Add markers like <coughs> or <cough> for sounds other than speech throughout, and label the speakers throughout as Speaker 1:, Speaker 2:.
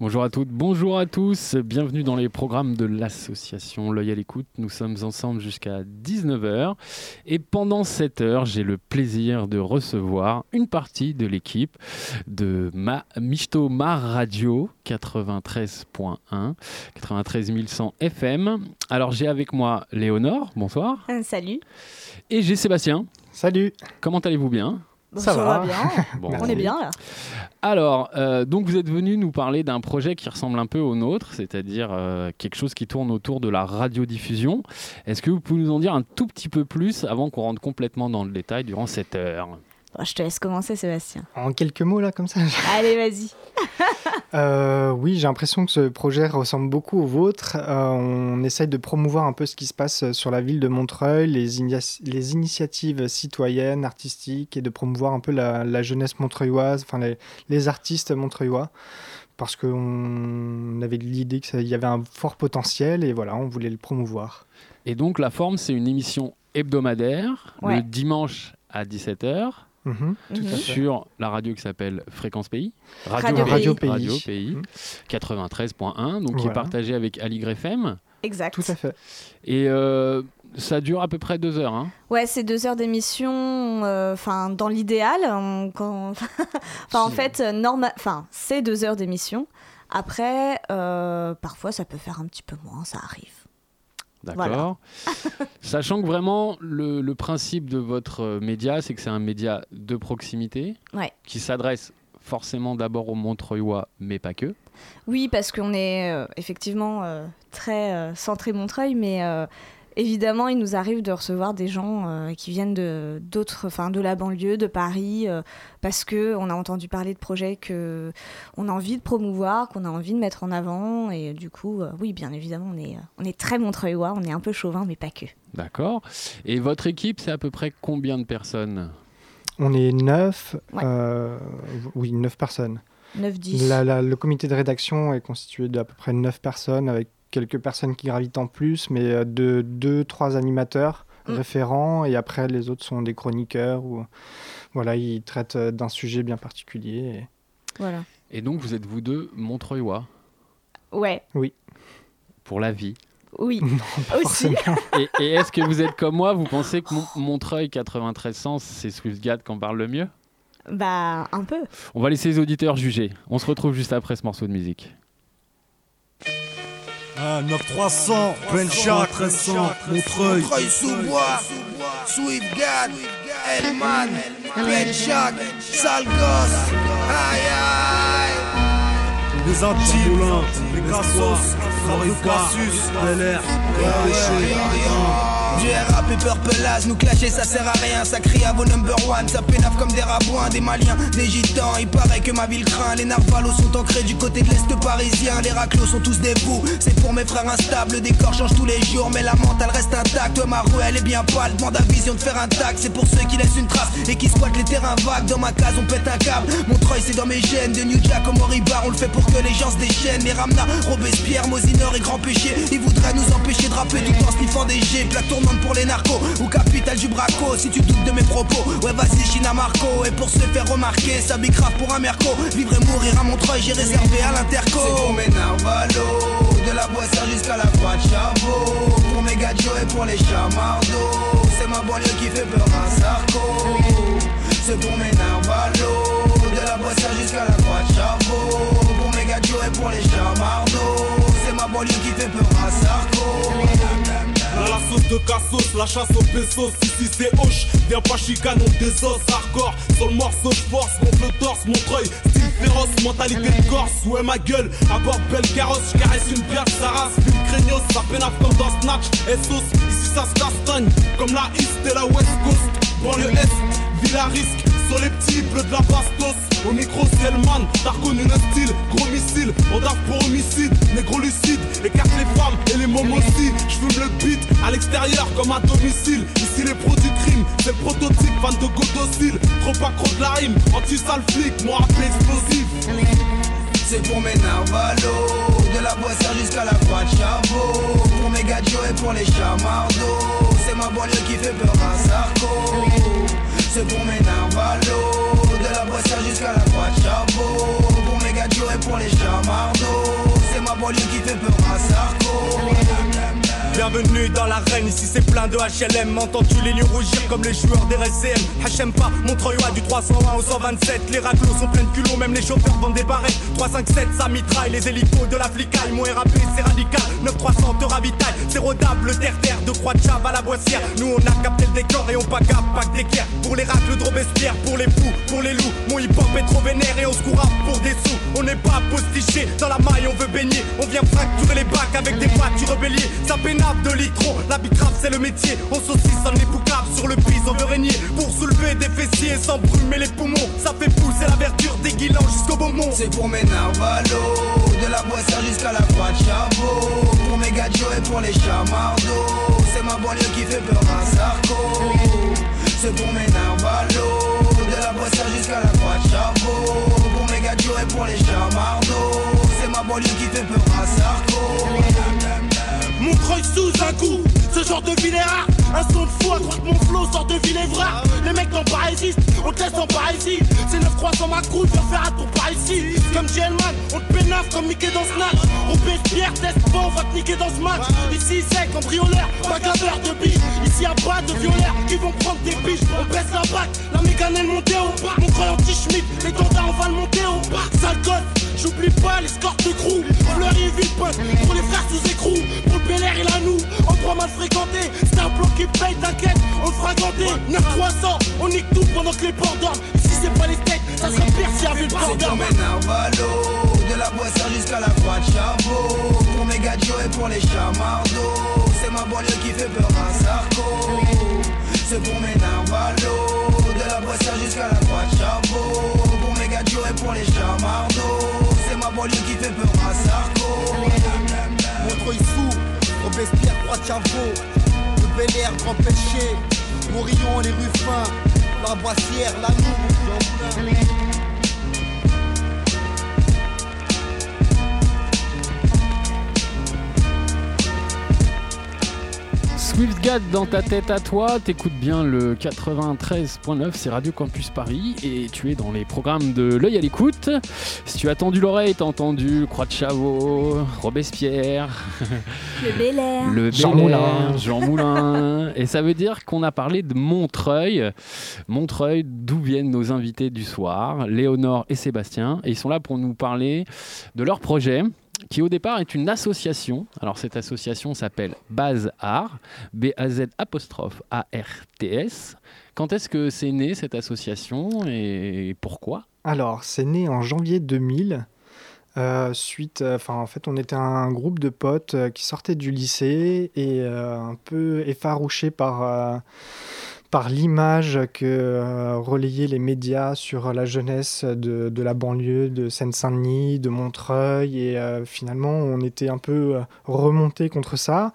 Speaker 1: Bonjour à toutes, bonjour à tous, bienvenue dans les programmes de l'association L'œil à l'écoute. Nous sommes ensemble jusqu'à 19h et pendant cette heure, j'ai le plaisir de recevoir une partie de l'équipe de ma Michto Mar Radio 93.1, 93 100 FM. Alors j'ai avec moi Léonore, bonsoir,
Speaker 2: salut.
Speaker 1: et j'ai Sébastien.
Speaker 3: Salut
Speaker 1: Comment allez-vous bien?
Speaker 3: Ça va.
Speaker 2: bien. <laughs>
Speaker 1: Bon,
Speaker 2: On est bien là.
Speaker 1: Alors, euh, donc vous êtes venu nous parler d'un projet qui ressemble un peu au nôtre, c'est-à-dire euh, quelque chose qui tourne autour de la radiodiffusion. Est-ce que vous pouvez nous en dire un tout petit peu plus avant qu'on rentre complètement dans le détail durant cette heure?
Speaker 2: Bon, je te laisse commencer, Sébastien.
Speaker 3: En quelques mots là, comme ça <laughs>
Speaker 2: Allez, vas-y.
Speaker 3: Euh, Oui, j'ai l'impression que ce projet ressemble beaucoup au vôtre. Euh, on essaye de promouvoir un peu ce qui se passe sur la ville de Montreuil, les, initiatives citoyennes, artistiques, et de promouvoir un peu la, la jeunesse montreuilloise, enfin les, les artistes montreuillois. Parce qu'on avait l'idée qu'il y avait un fort potentiel et voilà, on voulait le promouvoir.
Speaker 1: Et donc la forme, c'est une émission hebdomadaire,
Speaker 2: Ouais.
Speaker 1: le dimanche à 17h,
Speaker 3: Mhm.
Speaker 2: Mhm.
Speaker 1: sur la radio qui s'appelle Fréquence Pays.
Speaker 2: Radio
Speaker 3: Radio
Speaker 2: Pays.
Speaker 3: Pays.
Speaker 1: Radio Pays,
Speaker 3: Mhm.
Speaker 1: 93.1, donc qui est
Speaker 3: Voilà.
Speaker 1: partagé avec Aligre FM.
Speaker 2: Exact.
Speaker 3: Tout à fait.
Speaker 1: Et euh, ça dure à peu près deux heures. hein.
Speaker 2: Ouais, c'est deux heures d'émission. euh, Enfin, dans l'idéal, <laughs> enfin, en fait, euh, enfin, c'est deux heures d'émission. Après, euh, parfois, ça peut faire un petit peu moins, ça arrive.
Speaker 1: D'accord. <laughs> Sachant que vraiment, le, le principe de votre média, c'est que c'est un média de proximité
Speaker 2: Ouais.
Speaker 1: qui s'adresse forcément d'abord aux Montreuillois, mais pas que.
Speaker 2: Oui, parce qu'on est euh, effectivement euh, très euh, centré Montreuil, mais évidemment, il nous arrive de recevoir des gens euh, qui viennent de d'autres, enfin, de la banlieue, de Paris, euh, parce que on a entendu parler de projets que on a envie de promouvoir, qu'on a envie de mettre en avant, et du coup, euh, oui, bien évidemment, on est on est très Montreuillois, on est un peu chauvin, mais pas que.
Speaker 1: D'accord. Et votre équipe, c'est à peu près combien de personnes?
Speaker 3: On est neuf,
Speaker 2: Ouais.
Speaker 3: euh, oui, neuf personnes.
Speaker 2: 9-10.
Speaker 3: La- la- le comité de rédaction est constitué d'à peu près 9 personnes, avec quelques personnes qui gravitent en plus, mais euh, de 2-3 animateurs
Speaker 2: Mm.
Speaker 3: référents, et après les autres sont des chroniqueurs, ou voilà, ils traitent euh, d'un sujet bien particulier. et-
Speaker 2: Voilà.
Speaker 1: Et donc, vous êtes vous deux Montreuillois
Speaker 2: Ouais.
Speaker 1: pour la vie.
Speaker 2: Oui. <laughs> Aussi.
Speaker 1: Et, et est-ce que vous êtes comme moi? Vous pensez que Mon- Montreuil 93 sens, c'est Swiftgad qu'on parle le mieux?
Speaker 2: Bah, un peu.
Speaker 1: On va laisser les auditeurs juger. On se retrouve juste après ce morceau de musique.
Speaker 4: Ah, 9300, plein chat, 1300, Montreuil.
Speaker 5: sous-bois. Swiftgad. Elman. Benchak. Sale gosse. Aïe aïe.
Speaker 4: Les Antilles, les Cassos, Casus, Bel Air,
Speaker 5: Du rap et purple as, nous clasher ça sert à rien, ça crie à vos number one, ça pénave comme des rabouins, des maliens, des gitans, il paraît que ma ville craint, les narvalos sont ancrés du côté de l'est parisien, les raclos sont tous des fous, c'est pour mes frères instables, le décor change tous les jours, mais la mentale reste intacte, ma rue elle est bien pâle, demande à vision de faire un tac, c'est pour ceux qui laissent une trace et qui squattent les terrains vagues, dans ma case on pète un câble, Montreuil c'est dans mes gènes, de New Jack au Moribar, on le fait pour que les gens se déchaînent, les Ramna, Robespierre, Mosinor et Grand Péché, ils voudraient nous empêcher de rapper tout en sniffant des G, plaque pour les narcos, ou capitale du braco, si tu doutes de mes propos, ouais vas-y China Marco, et pour se faire remarquer, ça bicrave pour un merco, vivre et mourir à Montreuil, j'ai réservé à l'interco. C'est pour mes narvalos, de la boissière jusqu'à la croix de Chabot, pour mes gadgets et pour les chamardos, c'est ma banlieue qui fait peur à Sarko, c'est pour mes narvalos, de la boissière jusqu'à la croix de Chabot, pour mes gadgets et pour les chamardos, c'est ma banlieue qui fait peur à Sarko.
Speaker 6: La sauce de cassos, la chasse aux pesos. Ici c'est hoche, viens pas chicane, on des os hardcore. Sur le morceau, force, gonfle le torse, Montreuil, style féroce, mentalité de corse. Ouais, ma gueule, à bord belle carrosse, j'caresse une bière, sa race, film craignos, ça peine comme dans Snatch. Et sauce, ici ça se castagne, comme la East et la West Coast. Banlieue Est, ville à risque, sur les petits bleus de la bastos. Au micro, c'est le man, t'as reconnu le style. Gros missile, on pour homicide. Négro lucide, écarte les femmes et les mômes aussi. J'fume le beat à l'extérieur comme à domicile. Ici, les produits crime, c'est le prototype, fan de go docile. Trop accro de la rime, anti-sale flic, moi rappelé explosif.
Speaker 5: C'est pour mes narvalos, de la boisson jusqu'à la croix de chavot. Pour mes gadgets et pour les chamardos. C'est ma banlieue qui fait peur à Sarko. C'est pour mes narvalos, de la boisson jusqu'à la croix de chavot. Pour mes gadgets et pour les chamardos. C'est ma banlieue qui fait peur à Sarko.
Speaker 7: Bienvenue dans l'arène, ici c'est plein de HLM. Entends-tu les lions rougir comme les joueurs des RCM HM pas, Montreuil du 320 au 127. Les raclos sont pleins de culot, même les chauffeurs vendent des barrettes. 357, ça mitraille, les hélicos de la flicaille. Mon RAP c'est radical, 9300 te ravitaille. C'est rodable, terre-terre, de croix de à la boissière. Nous on a capté le décor et on pas que d'équerre. Pour les racles de Robespierre, pour les fous, pour les loups. Mon hip hop est trop vénère et on se pour des sous. On n'est pas postiché, dans la maille on veut baigner. On vient fracturer les bacs avec des voitures rebellier. Ça pénale de litron. L'arbitrage c'est le métier. On saucissonne les boucaves sur le prise, on veut régner. Pour soulever des fessiers sans brumer les poumons. Ça fait pousser la verdure des guilans jusqu'au beaumont.
Speaker 5: C'est pour mes narvalos, de la boisson jusqu'à la croix de chavot. Pour mes gadgets et pour les chamardos. C'est ma banlieue qui fait peur à Sarko. C'est pour mes narvalos, de la boisson jusqu'à la croix de chavot. Pour mes gadgets et pour les chamardos. C'est ma banlieue qui fait peur à Sarko.
Speaker 6: Mon croix sous un coup, ce genre de ville est rare. Un son de fou à droite, mon flow sort de Villévrard. Les mecs n'ont pas résiste, on teste en ici C'est 9 croissants ma couille, viens faire un tour par ici. Comme Gelman, on te pénave comme Mickey dans Snatch. On pèse pierre, teste pas, on va te niquer dans ce match. Ici c'est cambrioleur, pas graveur de biche. Ici y'a pas de violeurs qui vont prendre des biches. On baisse la bac, la mécane elle montée au bas. Mon croyant anti-schmidt, les tendins on va le monter au bas. Sale j'oublie pas les scores de crew. Fleury, Villepin, pour les frères sous écrou. Mal fréquenté. C'est un bloc qui paye, t'inquiète, on le fera ganter. 9 300, on nique tout pendant que les ports dorment. Si c'est pas les steaks, ça serait pire si avait le port
Speaker 5: dorme. de la boisson jusqu'à la croix de chavot. Pour mes gadgets et pour les chamardos. C'est ma banlieue qui fait peur à Sarko. C'est pour mes narvalos, de la boisson jusqu'à la croix de chavot. Pour mes gadgets et pour les chamardos. C'est ma banlieue qui fait peur à Sarko.
Speaker 7: Montreuil sous Robespierre, Croix Chavot, le Bel Air, Grand Péché, Morillon, les Ruffins, la Boissière, la Noue,
Speaker 1: Swiftgad dans ta tête à toi, t'écoutes bien le 93.9, c'est Radio Campus Paris et tu es dans les programmes de l'œil à l'écoute. Si tu as tendu l'oreille, t'as entendu Croix de Chavot, Robespierre, <laughs>
Speaker 2: le Bel
Speaker 1: le Jean Moulin, Jean Moulin. et ça veut dire qu'on a parlé de Montreuil. Montreuil, d'où viennent nos invités du soir, Léonore et Sébastien. Et ils sont là pour nous parler de leur projet qui au départ est une association. Alors cette association s'appelle Base Art, B-A-Z apostrophe A-R-T-S. Quand est-ce que c'est né cette association et pourquoi?
Speaker 3: Alors c'est né en janvier 2000. Euh, suite, euh, enfin en fait, on était un groupe de potes euh, qui sortaient du lycée et un peu effarouchés par par l'image que euh, relayaient les médias sur la jeunesse de, la banlieue de Seine-Saint-Denis, de Montreuil. Et euh, finalement, on était un peu euh, remonté contre ça.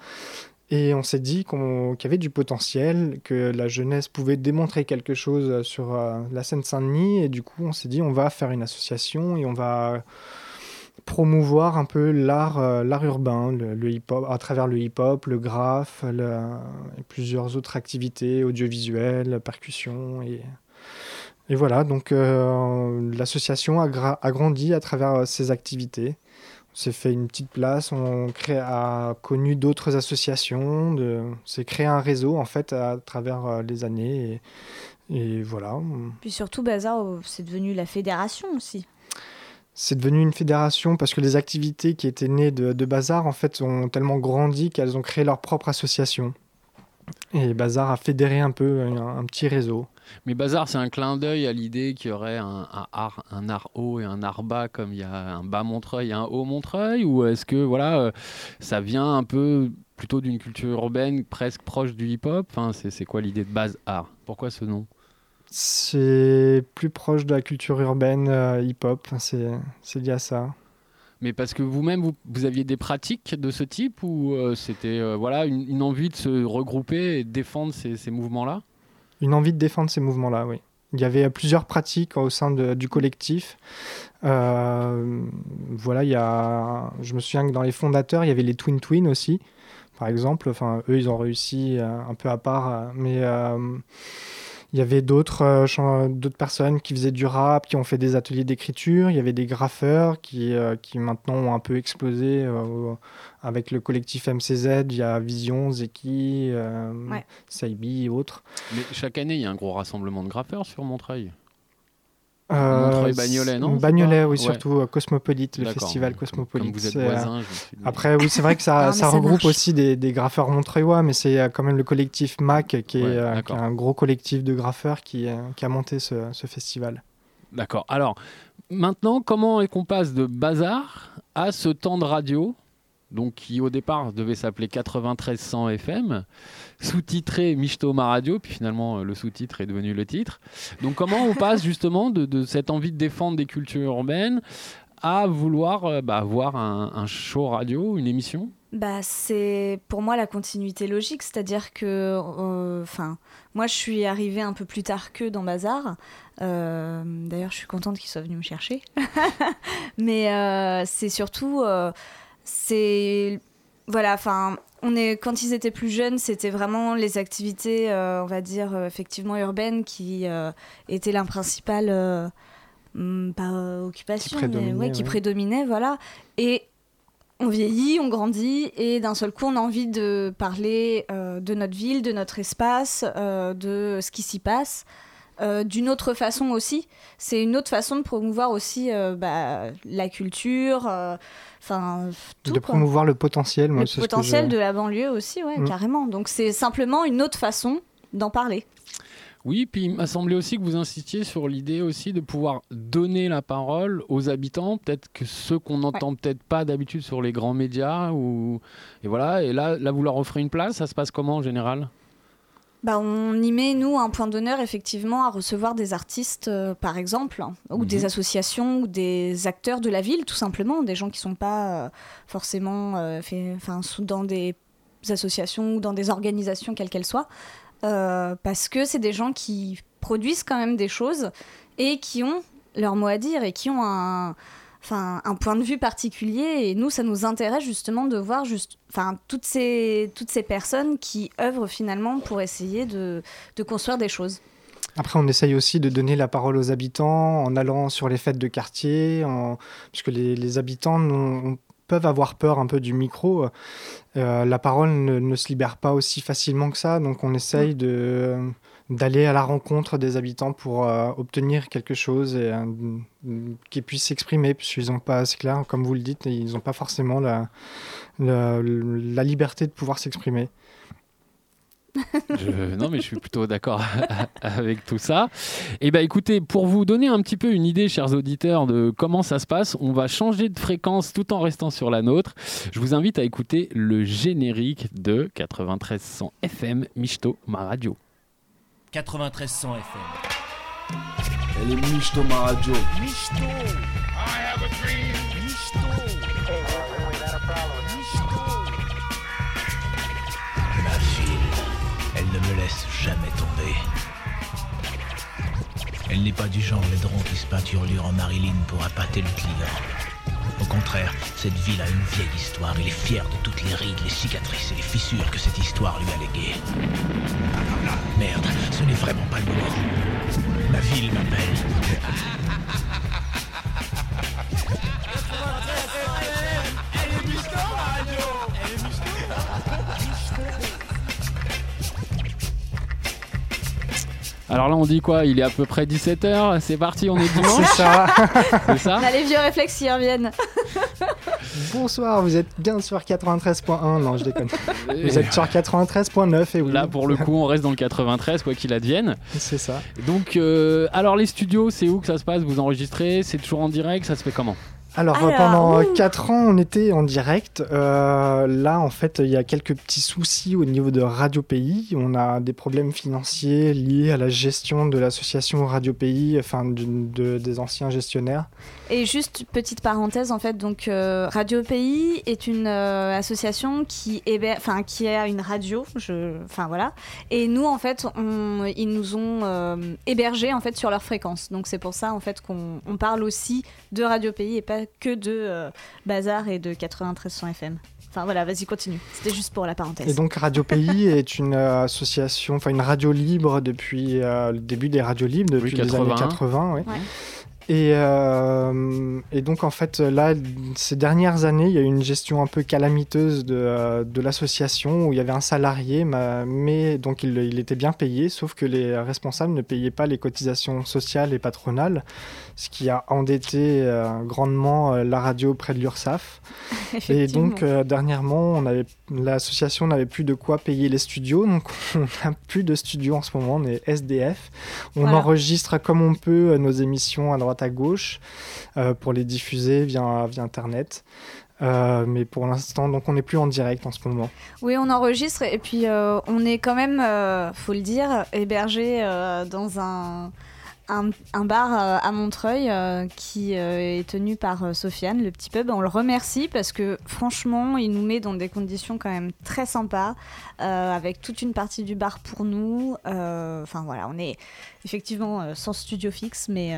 Speaker 3: Et on s'est dit qu'il y avait du potentiel, que la jeunesse pouvait démontrer quelque chose sur la Seine-Saint-Denis. Et du coup, on s'est dit, on va faire une association et on va promouvoir un peu l'art euh, l'art urbain, le, hip-hop, à travers le hip-hop, le graphe, plusieurs autres activités audiovisuelles, percussion. Et, et voilà, donc euh, l'association a, a, grandi à travers euh, ces activités. On s'est fait une petite place, on crée, a connu d'autres associations, de, s'est créé un réseau en fait à travers les années. Et, et voilà.
Speaker 2: Puis surtout, Bazar, c'est devenu la fédération aussi
Speaker 3: c'est devenu une fédération parce que les activités qui étaient nées de, Bazar en fait ont tellement grandi qu'elles ont créé leur propre association. Et Bazar a fédéré un peu un, un petit réseau.
Speaker 1: Mais Bazar, c'est un clin d'œil à l'idée qu'il y aurait un, art, un art haut et un art bas, comme il y a un bas Montreuil et un haut Montreuil Ou est-ce que voilà, euh, ça vient un peu plutôt d'une culture urbaine presque proche du hip-hop? Enfin, C'est quoi l'idée de base art Pourquoi ce nom?
Speaker 3: C'est plus proche de la culture urbaine euh, hip-hop, c'est lié à ça.
Speaker 1: Mais parce que vous-même, vous, vous, aviez des pratiques de ce type ou euh, c'était euh, voilà, une, une, envie de se regrouper et de défendre ces, ces mouvements-là?
Speaker 3: Une envie de défendre ces mouvements-là, oui. Il y avait plusieurs pratiques au sein de, du collectif. Voilà, il y a, je me souviens que dans les fondateurs, il y avait les Twin Twin aussi, par exemple. Enfin, eux, ils ont réussi un peu à part, mais il y avait d'autres euh, d'autres personnes qui faisaient du rap, qui ont fait des ateliers d'écriture. Il y avait des graffeurs qui, euh, qui maintenant ont un peu explosé euh, avec le collectif MCZ. Il y a Vision, Zeki, ouais. Saibi et autres.
Speaker 1: Mais chaque année, il y a un gros rassemblement de graffeurs sur Montreuil.
Speaker 3: Euh,
Speaker 1: Montreuil Bagnolet, non
Speaker 3: Bagnolet, oui, ouais. surtout euh, Cosmopolite, le festival Cosmopolite.
Speaker 1: Comme vous êtes voisins, je me suis dit.
Speaker 3: Après, oui, c'est vrai que ça, <laughs> ça, ça regroupe aussi des, des, graffeurs montreuillois, mais c'est quand même le collectif MAC qui est, ouais, euh, qui est, un gros collectif de graffeurs qui, qui a monté ce, ce festival.
Speaker 1: D'accord. Alors, maintenant, comment est qu'on passe de bazar à ce temps de radio donc qui au départ devait s'appeler 9300 FM, sous-titré Michtoma Radio, puis finalement euh, le sous-titre est devenu le titre. Donc comment on passe justement de, cette envie de défendre des cultures urbaines à vouloir euh, bah, voir un, show radio, une émission?
Speaker 2: Bah, c'est pour moi la continuité logique, c'est-à-dire que, euh, moi je suis arrivée un peu plus tard que dans Bazar. Euh, D'ailleurs, je suis contente qu'ils soient venus me chercher. <laughs> Mais c'est surtout c'est voilà enfin on est quand ils étaient plus jeunes c'était vraiment les activités euh, on va dire euh, effectivement urbaines qui euh, étaient la principale euh, pas occupation
Speaker 3: qui
Speaker 2: mais ouais, qui
Speaker 3: ouais.
Speaker 2: prédominait voilà et on vieillit, on grandit et d'un seul coup on a envie de parler de notre ville, de notre espace, de ce qui s'y passe. Euh, d'une autre façon aussi. C'est une autre façon de promouvoir aussi euh, bah, la culture, enfin tout.
Speaker 3: De
Speaker 2: quoi.
Speaker 3: promouvoir le potentiel. Moi,
Speaker 2: le potentiel de la banlieue aussi, ouais, mmh. carrément. Donc c'est simplement une autre façon d'en parler.
Speaker 1: Oui, puis il m'a semblé aussi que vous insistiez sur l'idée aussi de pouvoir donner la parole aux habitants, peut-être que ceux qu'on n'entend ouais. peut-être pas d'habitude sur les grands médias, ou et voilà. Et là, là, vous leur offrez une place. Ça se passe comment en général?
Speaker 2: Bah, on y met, nous, un point d'honneur, effectivement, à recevoir des artistes, euh, par exemple, hein, ou mmh. des associations, ou des acteurs de la ville, tout simplement, des gens qui ne sont pas euh, forcément euh, fait, dans des associations ou dans des organisations, quelles qu'elles soient, parce que c'est des gens qui produisent quand même des choses et qui ont leur mot à dire et qui ont un enfin un point de vue particulier. Et nous ça nous intéresse justement de voir juste enfin toutes ces toutes ces personnes qui œuvrent finalement pour essayer de, de construire des choses.
Speaker 3: Après, on essaye aussi de donner la parole aux habitants en allant sur les fêtes de quartier, en... puisque les, les habitants peuvent avoir peur un peu du micro. Euh, la parole ne, ne, se libère pas aussi facilement que ça, donc on essaye de d'aller à la rencontre des habitants pour euh, obtenir quelque chose et euh, qu'ils puissent s'exprimer, puisqu'ils n'ont pas, c'est clair, comme vous le dites, ils n'ont pas forcément la, la, liberté de pouvoir s'exprimer.
Speaker 1: non, mais je suis plutôt d'accord <laughs> avec tout ça. Et eh ben, écoutez, pour vous donner un petit peu une idée, chers auditeurs, de comment ça se passe, on va changer de fréquence tout en restant sur la nôtre. Je vous invite à écouter le générique de 9300 FM Michto, ma radio.
Speaker 8: 9300 FM.
Speaker 9: Elle est Michto, ma radio.
Speaker 4: Michto. I have a dream. Michto.
Speaker 10: Ma fille, elle ne me laisse jamais tomber. Elle n'est pas du genre laidron qui se peinturlure en Marilyn pour appâter le client. Au contraire, cette ville a une vieille histoire. Il est fier de toutes les rides, les cicatrices et les fissures que cette histoire lui a léguées. Merde, ce n'est vraiment pas le moment. Ma ville m'appelle.
Speaker 1: Alors là, on dit quoi? Il est à peu près 17h, c'est parti, on est <laughs> dimanche
Speaker 3: C'est ça. <laughs>
Speaker 1: C'est ça
Speaker 2: On a les vieux réflexes qui reviennent. <laughs>
Speaker 3: Bonsoir, vous êtes bien sur 93.1. Non, je déconne. Vous êtes sur 93.9 et oui.
Speaker 1: Là, pour le coup, on reste dans le 93, quoi qu'il advienne.
Speaker 3: C'est ça.
Speaker 1: Donc, euh, alors les studios, c'est où que ça se passe? Vous enregistrez? C'est toujours en direct? Ça se fait comment?
Speaker 3: Alors,
Speaker 2: Alors,
Speaker 3: pendant
Speaker 2: ouh.
Speaker 3: 4 ans, on était en direct. Euh, là, en fait, il y a quelques petits soucis au niveau de Radio Pays. On a des problèmes financiers liés à la gestion de l'association Radio Pays, enfin de- des anciens gestionnaires.
Speaker 2: Et juste petite parenthèse en fait, donc euh, Radio Pays est une euh, association qui héber- enfin qui a une radio, je, enfin voilà. Et nous en fait, on, ils nous ont euh, hébergés en fait sur leur fréquence. Donc c'est pour ça en fait qu'on on parle aussi de Radio Pays et pas que de euh, Bazar et de 9300 FM. Enfin voilà, vas-y continue. C'était juste pour la parenthèse.
Speaker 3: Et donc Radio Pays <laughs> est une euh, association, enfin une radio libre depuis euh, le début des radios libres, depuis les années
Speaker 1: 81.
Speaker 3: 80. oui.
Speaker 2: Ouais.
Speaker 3: Et, euh, et donc en fait là, ces dernières années, il y a eu une gestion un peu calamiteuse de, de l'association où il y avait un salarié, ma- mais donc il, il était bien payé, sauf que les responsables ne payaient pas les cotisations sociales et patronales, ce qui a endetté euh, grandement euh, la radio près de l'URSSAF. <laughs> Et donc euh, dernièrement, l'association n'avait plus de quoi payer les studios, donc <laughs> on n'a plus de studios en ce moment, on est SDF. On
Speaker 2: Voilà.
Speaker 3: enregistre comme on peut nos émissions à droite à gauche pour les diffuser via, via internet. Euh, mais pour l'instant, donc on n'est plus en direct en ce moment.
Speaker 2: Oui, on enregistre et puis euh, on est quand même, euh, faut le dire, hébergé dans un, un, bar euh, à Montreuil euh, qui euh, est tenu par Sofiane, le petit pub. On le remercie parce que franchement, il nous met dans des conditions quand même très sympas, avec toute une partie du bar pour nous. Enfin voilà, on est effectivement sans studio fixe, mais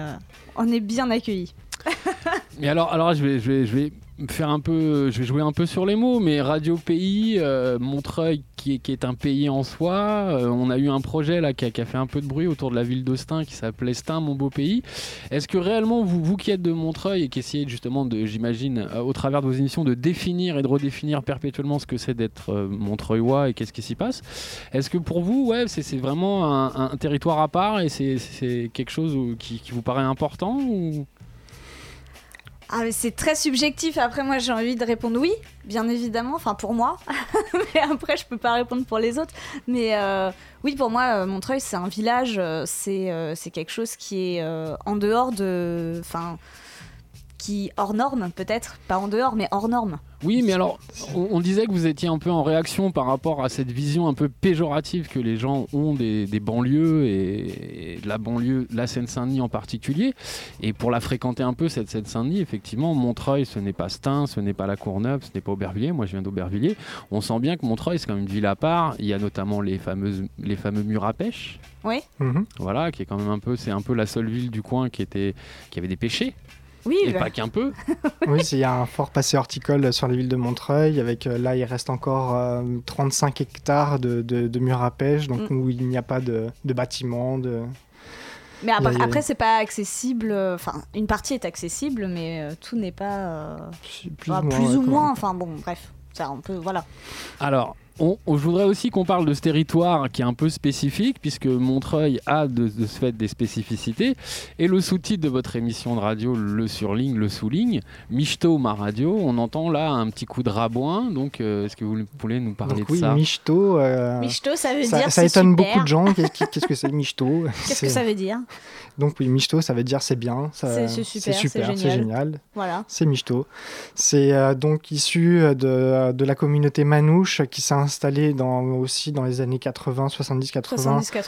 Speaker 2: on est bien accueillis. <laughs>
Speaker 1: Mais alors, alors je vais, je vais, je vais faire un peu, je vais jouer un peu sur les mots, mais Radio Pays, euh, Montreuil, qui est, un pays en soi. euh, on a eu un projet là qui a, fait un peu de bruit autour de la ville d'Austin qui s'appelait Stein, mon beau pays. Est-ce que réellement vous, vous qui êtes de Montreuil et qui essayez justement de, j'imagine, euh, au travers de vos émissions, de définir et de redéfinir perpétuellement ce que c'est d'être Montreuillois et qu'est-ce qui s'y passe, est-ce que pour vous, ouais, c'est vraiment un, territoire à part et c'est- quelque chose qui, vous paraît important
Speaker 2: Ah, mais c'est très subjectif. Après, moi, j'ai envie de répondre oui, bien évidemment. Enfin, pour moi. <laughs> mais après, je peux pas répondre pour les autres. Mais euh, oui, pour moi, euh, Montreuil, c'est un village. euh, c'est quelque chose qui est en dehors de. Enfin. Qui hors norme, peut-être. Pas en dehors, mais hors norme.
Speaker 1: Oui, mais alors, on, on disait que vous étiez un peu en réaction par rapport à cette vision un peu péjorative que les gens ont des, des banlieues et, et de la banlieue, la Seine-Saint-Denis en particulier. Et pour la fréquenter un peu, cette Seine-Saint-Denis, effectivement, Montreuil, ce n'est pas Stein, ce n'est pas la Courneuve, ce n'est pas Aubervilliers. Moi, je viens d'Aubervilliers. On sent bien que Montreuil, c'est quand même une ville à part. Il y a notamment les, fameuses, les fameux murs à pêche.
Speaker 2: Oui.
Speaker 3: Mhm.
Speaker 1: Voilà, qui est quand même un peu, c'est un peu la seule ville du coin qui était, qui avait des pêchés.
Speaker 2: Oui,
Speaker 1: Et
Speaker 2: bah,
Speaker 1: pas qu'un peu. <laughs>
Speaker 3: oui, il y a un fort passé horticole sur les villes de Montreuil. Avec euh, là, il reste encore euh, 35 hectares de, de, de murs à pêche, donc
Speaker 2: Mm.
Speaker 3: où il n'y a pas de, de bâtiments. De...
Speaker 2: Mais après,
Speaker 3: a-
Speaker 2: après, c'est pas accessible. euh, Enfin, une partie est accessible, mais euh, tout n'est pas. euh,
Speaker 3: Plus,
Speaker 2: enfin,
Speaker 3: ou moins,
Speaker 2: plus
Speaker 3: ouais,
Speaker 2: ou
Speaker 3: quand
Speaker 2: moins.
Speaker 3: même.
Speaker 2: Enfin, bon, bref. Ça, on peut. Voilà.
Speaker 1: Alors, on, on- je voudrais aussi qu'on parle de ce territoire qui est un peu spécifique, puisque Montreuil a de, de ce fait des spécificités. Et le sous-titre de votre émission de radio le surligne, le souligne. Michto, ma radio. On entend là un petit coup de rabouin. Donc, euh, est-ce que vous voulez nous parler
Speaker 3: Donc
Speaker 1: de
Speaker 3: oui,
Speaker 1: ça?
Speaker 3: Michto. euh,
Speaker 2: Michto, ça veut
Speaker 3: ça,
Speaker 2: dire
Speaker 3: ça
Speaker 2: c'est
Speaker 3: étonne
Speaker 2: super.
Speaker 3: beaucoup de gens. Qu'est-ce <laughs> que c'est Michto?
Speaker 2: Qu'est-ce que ça veut dire?
Speaker 3: Donc oui, Michto, ça veut dire c'est bien.
Speaker 2: C'est- c'est super, c'est
Speaker 3: c'est
Speaker 2: génial.
Speaker 3: génial.
Speaker 2: Voilà.
Speaker 3: C'est Michto. C'est euh, donc issu de, de la communauté manouche qui s'est installée dans, aussi dans les années 80, 70, 80
Speaker 2: 70-80, ouais.